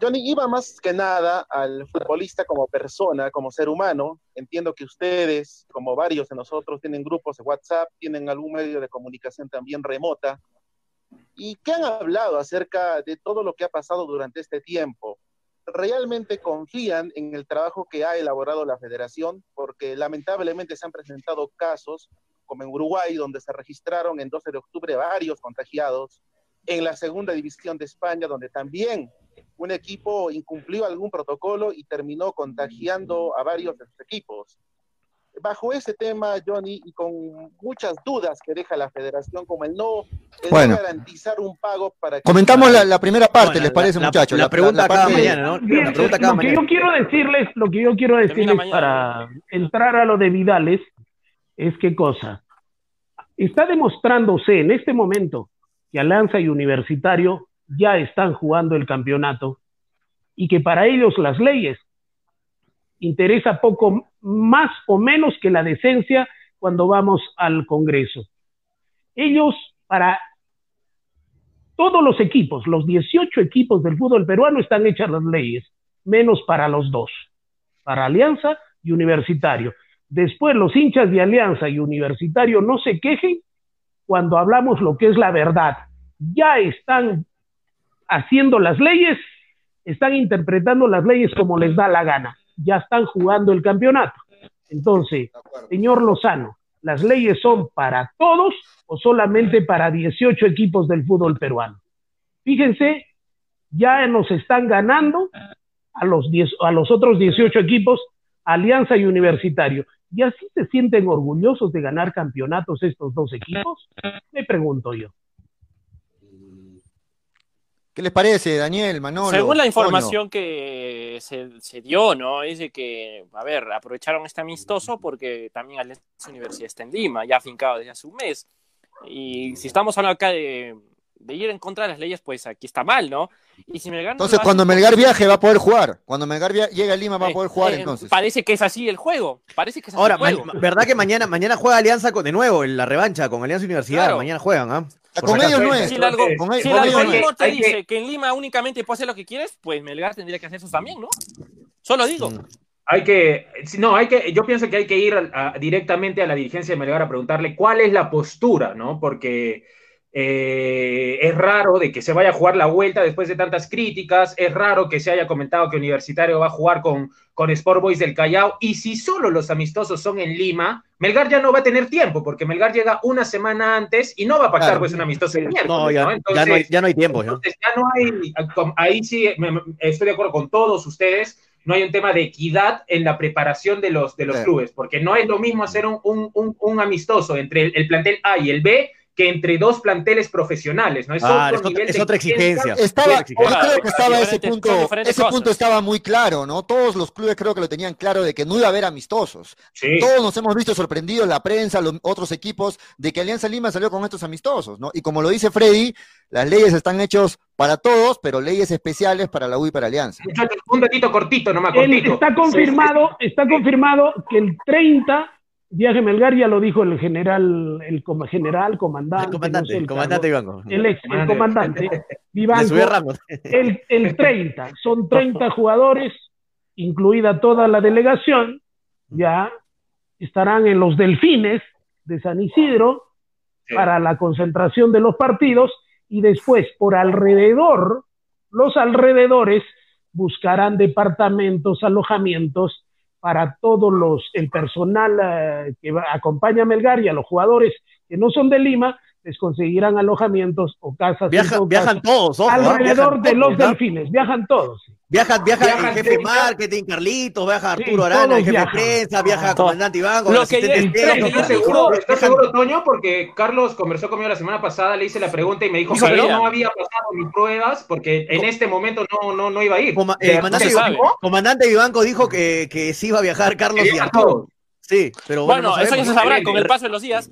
Johnny, iba más que nada al futbolista como persona, como ser humano. Entiendo que ustedes, como varios de nosotros, tienen grupos de WhatsApp, tienen algún medio de comunicación también remota. ¿Y qué han hablado acerca de todo lo que ha pasado durante este tiempo? realmente confían en el trabajo que ha elaborado la federación, porque lamentablemente se han presentado casos, como en Uruguay, donde se registraron en 12 de octubre varios contagiados, en la segunda división de España, donde también un equipo incumplió algún protocolo y terminó contagiando a varios de sus equipos bajo ese tema, Johnny, y con muchas dudas que deja la federación, como el no, garantizar un pago para... Comentamos la, primera parte, ¿les parece, muchachos? La, pregunta cada mañana, ¿no? La pregunta cada lo que yo quiero decirles, lo que yo quiero decirles para entrar a lo de Vidales es qué cosa. está demostrándose en este momento que Alianza y Universitario ya están jugando el campeonato y que para ellos las leyes interesa poco más o menos que la decencia cuando vamos al Congreso. Ellos, para todos los equipos, los 18 equipos del fútbol peruano están hechas las leyes, menos para los dos, para Alianza y Universitario. Después los hinchas de Alianza y Universitario no se quejen cuando hablamos lo que es la verdad. Ya están haciendo las leyes, están interpretando las leyes como les da la gana. Ya están jugando el campeonato. Entonces, señor Lozano, ¿las leyes son para todos o solamente para 18 equipos del fútbol peruano? Fíjense, ya nos están ganando a los, a los otros 18 equipos, Alianza y Universitario. ¿Y así se sienten orgullosos de ganar campeonatos estos dos equipos? Me pregunto yo. ¿Qué les parece, Daniel, Manolo? Según la información que se, dio, ¿no? Es de que, a ver, aprovecharon este amistoso porque también la Universidad está en Lima, ya afincado desde hace un mes. Y si estamos hablando acá de, ir en contra de las leyes, pues aquí está mal, ¿no? Y si Melgar entonces, cuando Melgar viaje va a poder jugar. Cuando Melgar llegue a Lima va a poder jugar, eh, entonces. Parece que es así el juego. Parece que es así Ahora, el juego. ¿verdad que mañana, mañana juega Alianza con, de nuevo en la revancha con Alianza Universidad? Mañana juegan, ¿ah? Con ellos no es. Si el, algoritmo te dice que... en Lima únicamente puedes hacer lo que quieres, pues Melgar tendría que hacer eso también, ¿no? Solo digo. Mm. Hay que, no, hay que, yo pienso que hay que ir directamente a la dirigencia de Melgar a preguntarle cuál es la postura, ¿no? Porque eh, es raro de que se vaya a jugar la vuelta después de tantas críticas, es raro que se haya comentado que Universitario va a jugar con, con Sport Boys del Callao, y si solo los amistosos son en Lima, Melgar ya no va a tener tiempo, porque Melgar llega una semana antes y no va a pactar pues un amistoso el miércoles. No, ya, no, hay, ya no hay tiempo. Entonces ya no hay, ahí sí estoy de acuerdo con todos ustedes, no hay un tema de equidad en la preparación de los, de los clubes, porque no es lo mismo hacer un, un, un, amistoso entre el plantel A y el B que entre dos planteles profesionales, ¿no? Es, otro nivel es otra exigencia. Estaba, yo creo que estaba ese punto, ese punto estaba muy claro, ¿no? Todos los clubes creo que lo tenían claro de que no iba a haber amistosos. Todos nos hemos visto sorprendidos, la prensa, los otros equipos, de que Alianza Lima salió con estos amistosos, ¿no? Y como lo dice Freddy, las leyes están hechas para todos, pero leyes especiales para la U y para Alianza. un datito cortito, nomás cortito. Está confirmado, está confirmado que el 30 Viaje Melgar ya lo dijo el general, el general, comandante. El comandante, el comandante Vivanco. El ex, el comandante Vivanco. El, el 30, son 30 jugadores, incluida toda la delegación, ya estarán en los delfines de San Isidro para la concentración de los partidos y después por alrededor, los alrededores buscarán departamentos, alojamientos para todos los, el personal eh, que acompaña a Melgar y a los jugadores que no son de Lima, les conseguirán alojamientos o casas. viajan todos, alrededor de los delfines, viajan todos. Viaja, viaja, el jefe marketing, Carlitos, viaja Arturo Arana, el jefe de prensa, viaja comandante Iván, lo que ¿Estás seguro, ¿Estás seguro, Toño? Porque Carlos conversó conmigo la semana pasada, le hice la pregunta y me dijo que no había pasado mis pruebas porque en este momento no, no, no iba a ir. Eh, comandante, Vivanco dijo que, que sí iba a viajar Carlos y Arturo. Sí, pero bueno, bueno eso ya se sabrá con el paso de los días.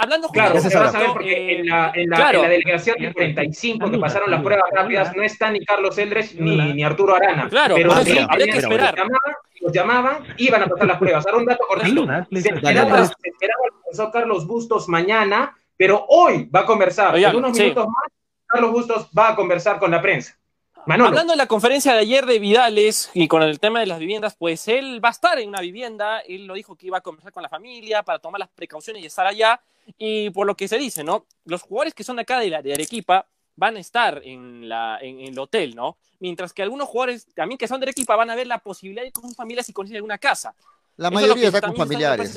Hablando claro, se va a saber porque en, la, en, la, en, la, delegación de 35 que pasaron las pruebas rápidas no está ni Carlos Eldres ni, ni Arturo Arana. Claro, pero sí, habría que esperar. Los llamaban, los llamaban, iban a pasar las pruebas. Ahora un dato cortito. Se esperaba, se esperaba el profesor Carlos Bustos mañana, pero hoy va a conversar. en unos minutos más, Carlos Bustos va a conversar con la prensa. Hablando de la conferencia de ayer de Vidales y con el tema de las viviendas, pues él va a estar en una vivienda, él lo dijo que iba a conversar con la familia para tomar las precauciones y estar allá, y por lo que se dice, ¿no? Los jugadores que son de acá de, la, de Arequipa van a estar en, la, en, el hotel, ¿no? Mientras que algunos jugadores también que son de Arequipa van a ver la posibilidad de ir con sus familias y conseguir alguna casa. La mayoría está con familiares.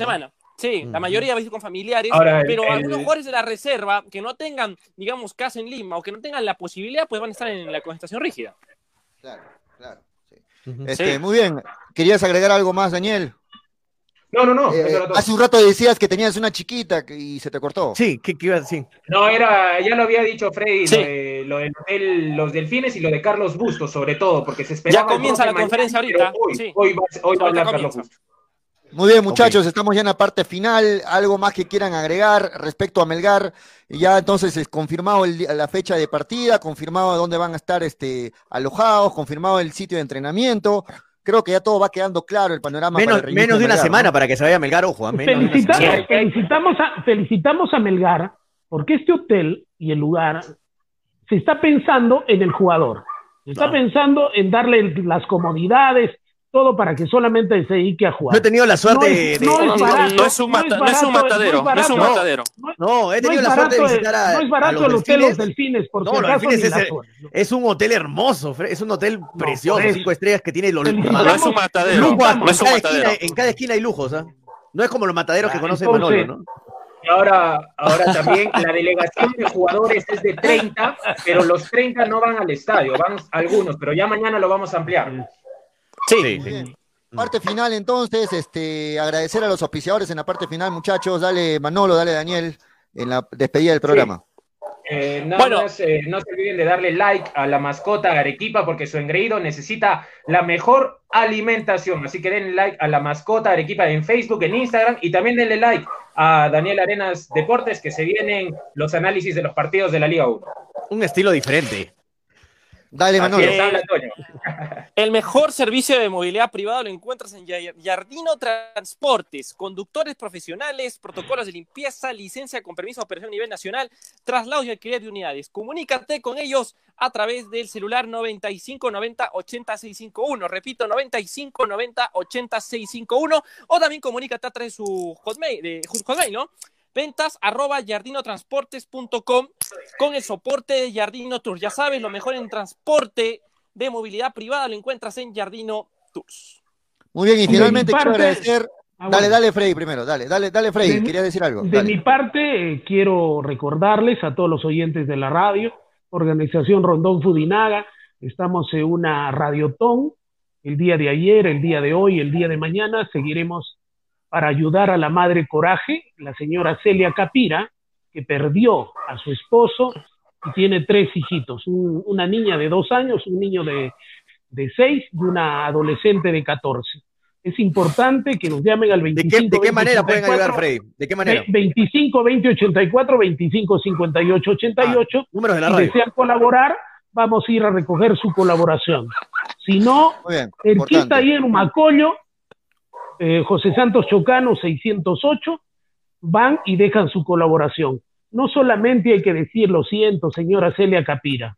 Sí, la mayoría va a ir con familiares, pero algunos jugadores de la reserva que no tengan, digamos, casa en Lima o que no tengan la posibilidad, pues van a estar en la concentración rígida. Claro, claro. Este, Muy bien. ¿Querías agregar algo más, Daniel? No, no, no. Eh, hace un rato decías que tenías una chiquita y se te cortó. Sí, ¿qué, qué iba a decir? No, era, ya lo había dicho Freddy, lo, de, los delfines y lo de Carlos Bustos, sobre todo, porque se esperaba. Ya comienza la conferencia ahorita. Hoy, hoy, va, a hablar Carlos Bustos. Muy bien, muchachos, estamos ya en la parte final. ¿Algo más que quieran agregar respecto a Melgar? Ya entonces es confirmado el la fecha de partida, confirmado dónde van a estar este, alojados, confirmado el sitio de entrenamiento. Creo que ya todo va quedando claro el panorama. Menos, menos de una semana para que se vaya a Melgar, ojo. ¿eh? Felicitamos, felicitamos, a, felicitamos a Melgar porque este hotel y el lugar se está pensando en el jugador. Se está pensando en darle las comodidades, todo para que solamente se dedique a jugar. No he tenido la suerte de. No, es un matadero. No es un matadero. No, he tenido la suerte de visitar a. No es barato el hotel Los Delfines, por no, los delfines es, es, un hotel hermoso, es un hotel precioso, cinco estrellas que tiene los. No es un matadero. no es un matadero. en cada esquina hay lujos, ¿ah? No es como los mataderos que conoce Manolo, ¿no? Y ahora, ahora también la delegación de jugadores es de 30, pero los 30 no van al estadio, van algunos, pero ya mañana lo vamos a ampliar. Sí. Parte final entonces, este, agradecer a los auspiciadores en la parte final, muchachos. Dale Manolo, dale Daniel, en la despedida del programa. Eh, nada más, eh, no se olviden de darle like a la mascota Arequipa porque su engreído necesita la mejor alimentación. Así que denle like a la mascota Arequipa en Facebook, en Instagram y también denle like a Daniel Arenas Deportes que se vienen los análisis de los partidos de la Liga 1. Un estilo diferente. Dale, Manolo. El mejor servicio de movilidad privada lo encuentras en Jardino Transportes. Conductores profesionales, protocolos de limpieza, licencia con permiso de operación a nivel nacional, traslados y alquiler de unidades. Comunícate con ellos a través del celular 9590 80651. Repito, 9590 80651. O también comunícate a través de su hotmail, de hotmail ¿no? ventas arroba yardinotransportes.com con el soporte de Yardino Tours. Ya sabes, lo mejor en transporte de movilidad privada lo encuentras en Yardino Tours. Muy bien, y finalmente quiero agradecer. Ah, dale, dale, Freddy, primero, dale, dale, dale, Freddy, quería decir algo. De mi parte, eh, quiero recordarles a todos los oyentes de la radio, Organización Rondón Fudinaga, estamos en una radiotón el día de ayer, el día de hoy, el día de mañana, seguiremos para ayudar a la madre Coraje, la señora Celia Capira, que perdió a su esposo y tiene tres hijitos, una niña de dos años, un niño de, seis y una adolescente de catorce. Es importante que nos llamen al 25. ¿De qué, manera pueden ayudar, Freddy? ¿De qué manera? 25 20 84 25 58 88. números de la si desean colaborar, vamos a ir a recoger su colaboración. Si no, está ahí en Humacollo, eh, José Santos Chocano 608, van y dejan su colaboración. No solamente hay que decir, lo siento, señora Celia Capira,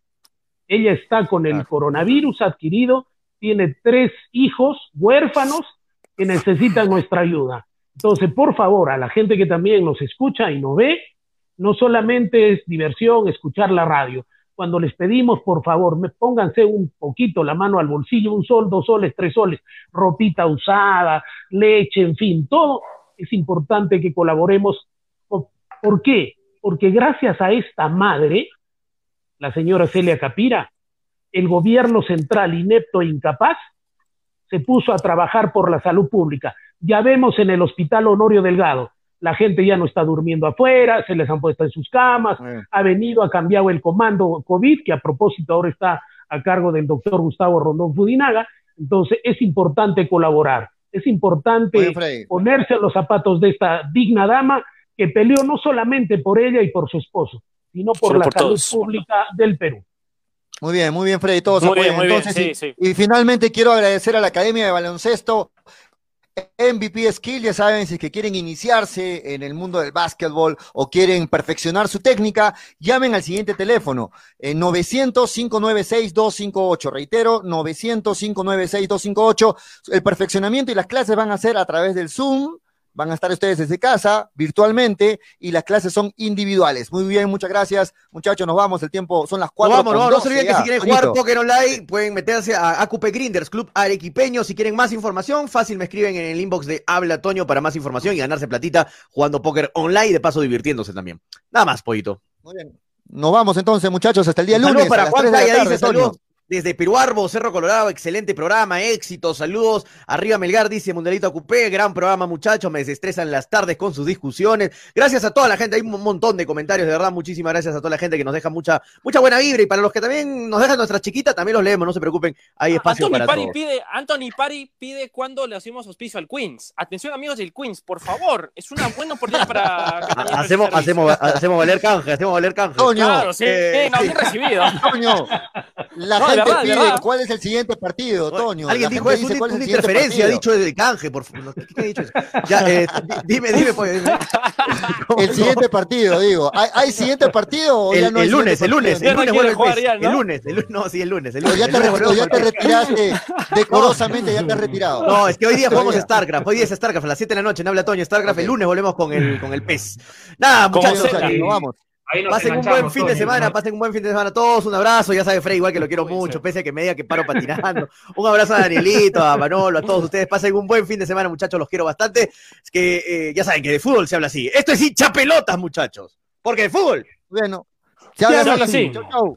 ella está con el coronavirus adquirido, tiene tres hijos huérfanos que necesitan nuestra ayuda. Entonces, por favor, a la gente que también nos escucha y nos ve, no solamente es diversión escuchar la radio, cuando les pedimos, por favor, me pónganse un poquito la mano al bolsillo, un sol, dos soles, tres soles, ropita usada, leche, en fin, todo es importante que colaboremos. ¿Por qué? Porque gracias a esta madre, la señora Celia Capira, el gobierno central inepto e incapaz se puso a trabajar por la salud pública. Ya vemos en el hospital Honorio Delgado, la gente ya no está durmiendo afuera, se les han puesto en sus camas, ha venido, ha cambiado el comando COVID, que a propósito ahora está a cargo del doctor Gustavo Rondón Fudinaga, entonces es importante colaborar, es importante ponerse los zapatos de esta digna dama que peleó no solamente por ella y por su esposo, sino por la salud pública del Perú. Muy bien, muy bien, Freddy. Todos muy bien, muy Entonces, y, finalmente quiero agradecer a la Academia de Baloncesto MVP Skill, ya saben, si es que quieren iniciarse en el mundo del básquetbol o quieren perfeccionar su técnica, llamen al siguiente teléfono, en 900-596-258. Reitero, 900-596-258. El perfeccionamiento y las clases van a ser a través del Zoom, Van a estar ustedes desde casa, virtualmente, y las clases son individuales. Muy bien, muchas gracias. Muchachos, nos vamos. El tiempo son las cuatro. vamos, no, no se olviden que si quieren jugar Poker Online, pueden meterse a AQP Grinders, Club Arequipeño. Si quieren más información, fácil me escriben en el inbox de Habla Toño para más información y ganarse platita jugando póker online y de paso divirtiéndose también. Nada más, Pollito. Muy bien. Nos vamos entonces, muchachos, hasta el día lunes. para Juan Calla, dice saludos. Desde Peruarbo, Cerro Colorado, excelente programa, éxito, saludos. Arriba Melgar, dice Mundialito Acupé, gran programa muchachos, me desestresan las tardes con sus discusiones. Gracias a toda la gente, hay un montón de comentarios, de verdad, muchísimas gracias a toda la gente que nos deja mucha, mucha buena vibra y para los que también nos dejan nuestras chiquitas, también los leemos, no se preocupen, hay espacio Anthony para Pari todos. pide, Anthony Pari pide cuándo le hacemos auspicio al Queens. Atención amigos del Queens, por favor, es una buena oportunidad para Ha- Hacemos, hacemos, hacemos valer canje, hacemos valer canje. Toño, Claro, sí, Eh, sí, no, bien recibido. Toño, la No, gente verdad, de pide verdad. cuál es el siguiente partido, Toño. Alguien dijo eso, dice una interferencia, ha dicho el canje, por favor. ¿Qué, qué ha dicho eso? Ya, eh, di- dime, dime, pues. El siguiente partido, digo. ¿Hay, hay siguiente partido o ya El, hay lunes, el lunes, el lunes vuelve el jugar PES. ya, ¿no? El lunes, el lunes, no, sí, el lunes. El lunes, ya te, lunes ya retiraste decorosamente, ya te has retirado. No, es que hoy día jugamos StarCraft, hoy día es StarCraft, a las 7 de la noche, no habla Toño, StarCraft, el lunes volvemos con el, con el PES. Nada, muchachos. Muchachos, vamos. Ahí nos pasen un buen fin de semana, pasen un buen fin de semana todos, un abrazo, ya sabe Frey, igual que lo quiero mucho, pese a que me diga que paro patinando. Un abrazo a Danielito, a Manolo, a todos ustedes, pasen un buen fin de semana, muchachos, los quiero bastante. Es que eh, ya saben que de fútbol se habla así. Esto es hincha pelotas, muchachos, porque de fútbol Bueno, se Ya habla se habla así. así. Chau, chau.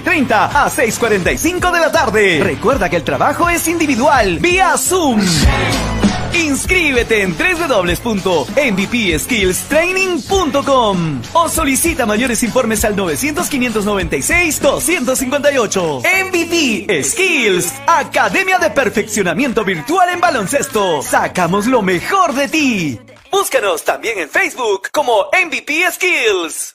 30 a 6.45 de la tarde. Recuerda que el trabajo es individual vía Zoom. Inscríbete en www.mvpskillstraining.com o solicita mayores informes al 900-596-258. MVP Skills, Academia de Perfeccionamiento Virtual en Baloncesto. Sacamos lo mejor de ti. Búscanos también en Facebook como MVP Skills.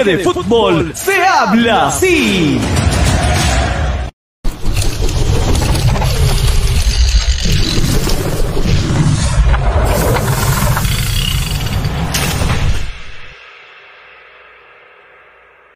de fútbol se habla así.